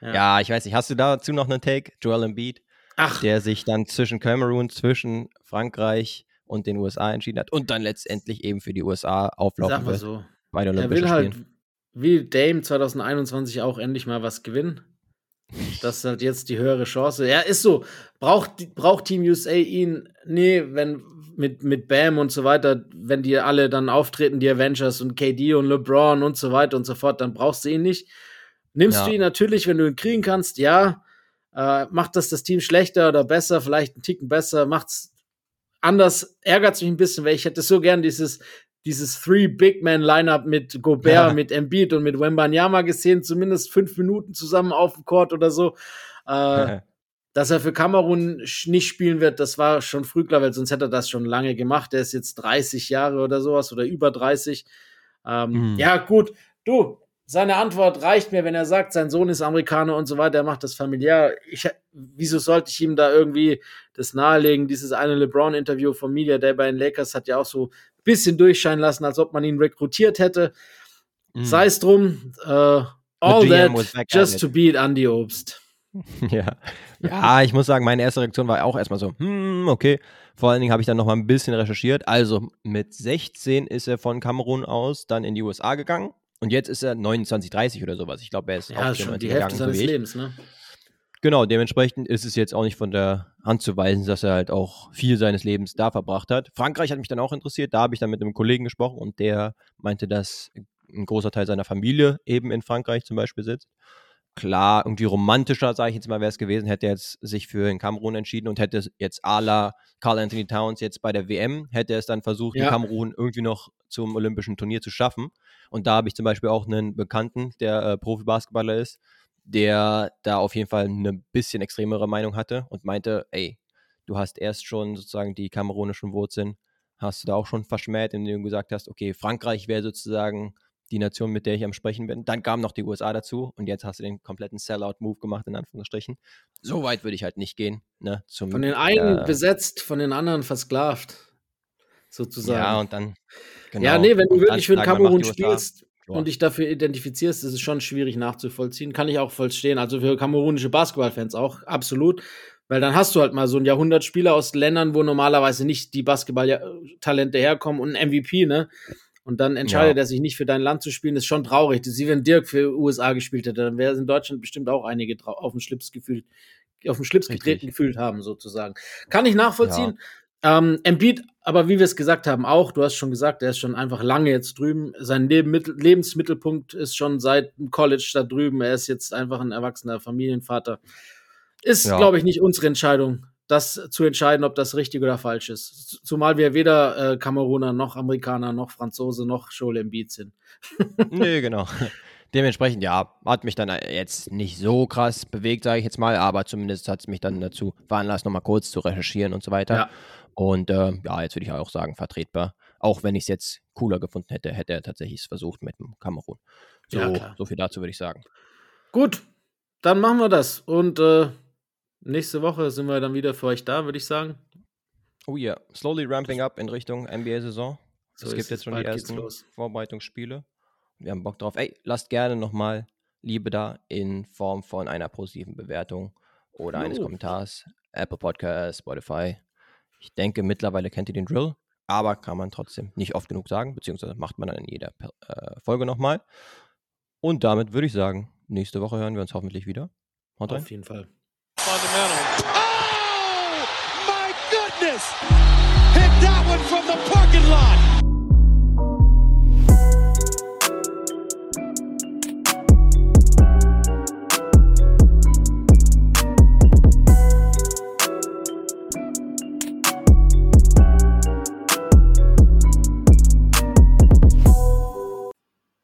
Ja. Ja. ich weiß nicht, hast du dazu noch einen Take? Joel Embiid, Ach, der sich dann zwischen Kamerun, zwischen Frankreich und den USA entschieden hat und dann letztendlich eben für die USA auflaufen sag mal wird so. bei den Er Olympischen will halt, Spielen. wie Dame 2021 auch endlich mal was gewinnen. Das ist halt jetzt die höhere Chance. Ja, ist so. Braucht, braucht Team USA ihn? Nee, wenn mit, mit Bam und so weiter, wenn die alle dann auftreten, die Avengers und KD und LeBron und so weiter und so fort, dann brauchst du ihn nicht. Nimmst Ja. du ihn natürlich, wenn du ihn kriegen kannst, ja. Äh, macht das das Team schlechter oder besser, vielleicht einen Ticken besser, macht's anders, ärgert mich ein bisschen, weil ich hätte so gern dieses, dieses Three Big Man Lineup mit Gobert, Ja. mit Embiid und mit Wembanyama gesehen, zumindest fünf Minuten zusammen auf dem Court oder so. Äh, dass er für Kamerun nicht spielen wird, das war schon früh klar, weil sonst hätte er das schon lange gemacht. Er ist jetzt 30 Jahre oder sowas oder über 30. Ähm, Mhm. Ja, gut, du, seine Antwort reicht mir, wenn er sagt, sein Sohn ist Amerikaner und so weiter, er macht das familiär. Ich, wieso sollte ich ihm da irgendwie das nahelegen? Dieses eine LeBron-Interview von Media Day bei den Lakers hat ja auch so ein bisschen durchscheinen lassen, als ob man ihn rekrutiert hätte. Mhm. Sei es drum, äh, all that just it. to beat Andy Obst. Ja. ja, ich muss sagen, meine erste Reaktion war auch erstmal so, hm, okay. Vor allen Dingen habe ich dann noch mal ein bisschen recherchiert. Also mit 16 ist er von Kamerun aus dann in die USA gegangen und jetzt ist er 29, 30 oder sowas. Ich glaube, er ist Ja, auf schon die 94 Hälfte seines. Lebens, ne? Genau, dementsprechend ist es jetzt auch nicht von der Hand zu weisen, dass er halt auch viel seines Lebens da verbracht hat. Frankreich hat mich dann auch interessiert. Da habe ich dann mit einem Kollegen gesprochen und der meinte, dass ein großer Teil seiner Familie eben in Frankreich zum Beispiel sitzt. Klar, irgendwie romantischer, sage ich jetzt mal, wäre es gewesen, hätte er jetzt sich für den Kamerun entschieden und hätte jetzt à la Carl Anthony Towns jetzt bei der WM, hätte er es dann versucht, Ja. den Kamerun irgendwie noch zum olympischen Turnier zu schaffen. Und da habe ich zum Beispiel auch einen Bekannten, der äh, Profi-Basketballer ist, der da auf jeden Fall eine bisschen extremere Meinung hatte und meinte, ey, du hast erst schon sozusagen die kamerunischen Wurzeln, hast du da auch schon verschmäht, indem du gesagt hast, okay, Frankreich wäre sozusagen die Nation, mit der ich am Sprechen bin. Dann kamen noch die USA dazu und jetzt hast du den kompletten Sellout-Move gemacht, in Anführungsstrichen. So weit würde ich halt nicht gehen. Ne, zum, Von den einen äh, besetzt, von den anderen versklavt. Sozusagen. Ja, und dann. Genau. Ja, nee, wenn du dann wirklich für den Kamerun spielst Ja. und dich dafür identifizierst, ist es schon schwierig nachzuvollziehen. Kann ich auch vollstehen. Also für kamerunische Basketballfans auch, absolut. Weil dann hast du halt mal so ein Jahrhundertspieler aus Ländern, wo normalerweise nicht die Basketball-Talente herkommen und ein MVP, ne? Und dann entscheidet Ja. er sich nicht für dein Land zu spielen, ist schon traurig. Das ist wie wenn Dirk für USA gespielt hätte, dann wäre es in Deutschland bestimmt auch einige auf den Schlips gefühlt auf den Schlips Richtig. getreten gefühlt haben, sozusagen. Kann ich nachvollziehen. Ja. Ähm, Embiid, aber wie wir es gesagt haben, auch, du hast schon gesagt, er ist schon einfach lange jetzt drüben. Sein Leben, Lebensmittelpunkt ist schon seit dem College da drüben. Er ist jetzt einfach ein erwachsener Familienvater. Ist, ja. glaube ich, nicht unsere Entscheidung, das zu entscheiden, ob das richtig oder falsch ist. Zumal wir weder äh, Kameruner noch Amerikaner noch Franzose noch Joel Embiid sind. nee, genau. Dementsprechend, ja, hat mich dann jetzt nicht so krass bewegt, sage ich jetzt mal, aber zumindest hat es mich dann dazu veranlasst, nochmal kurz zu recherchieren und so weiter. Ja. Und äh, ja, jetzt würde ich auch sagen, vertretbar. Auch wenn ich es jetzt cooler gefunden hätte, hätte er tatsächlich es versucht mit dem Kamerun. So, ja, so viel dazu würde ich sagen. Gut, dann machen wir das. Und äh, nächste Woche sind wir dann wieder für euch da, würde ich sagen. Oh ja, yeah. slowly ramping up in Richtung NBA-Saison. So es gibt jetzt schon die ersten Vorbereitungsspiele. Wir haben Bock drauf. Ey, lasst gerne nochmal Liebe da in Form von einer positiven Bewertung oder eines Kommentars. Apple Podcast, Spotify. Ich denke, mittlerweile kennt ihr den Drill, aber kann man trotzdem nicht oft genug sagen, beziehungsweise macht man dann in jeder äh, Folge nochmal. Und damit würde ich sagen, nächste Woche hören wir uns hoffentlich wieder. Haut Auf jeden Fall. Fundamental. Oh, my goodness! Hit that one from the parking lot!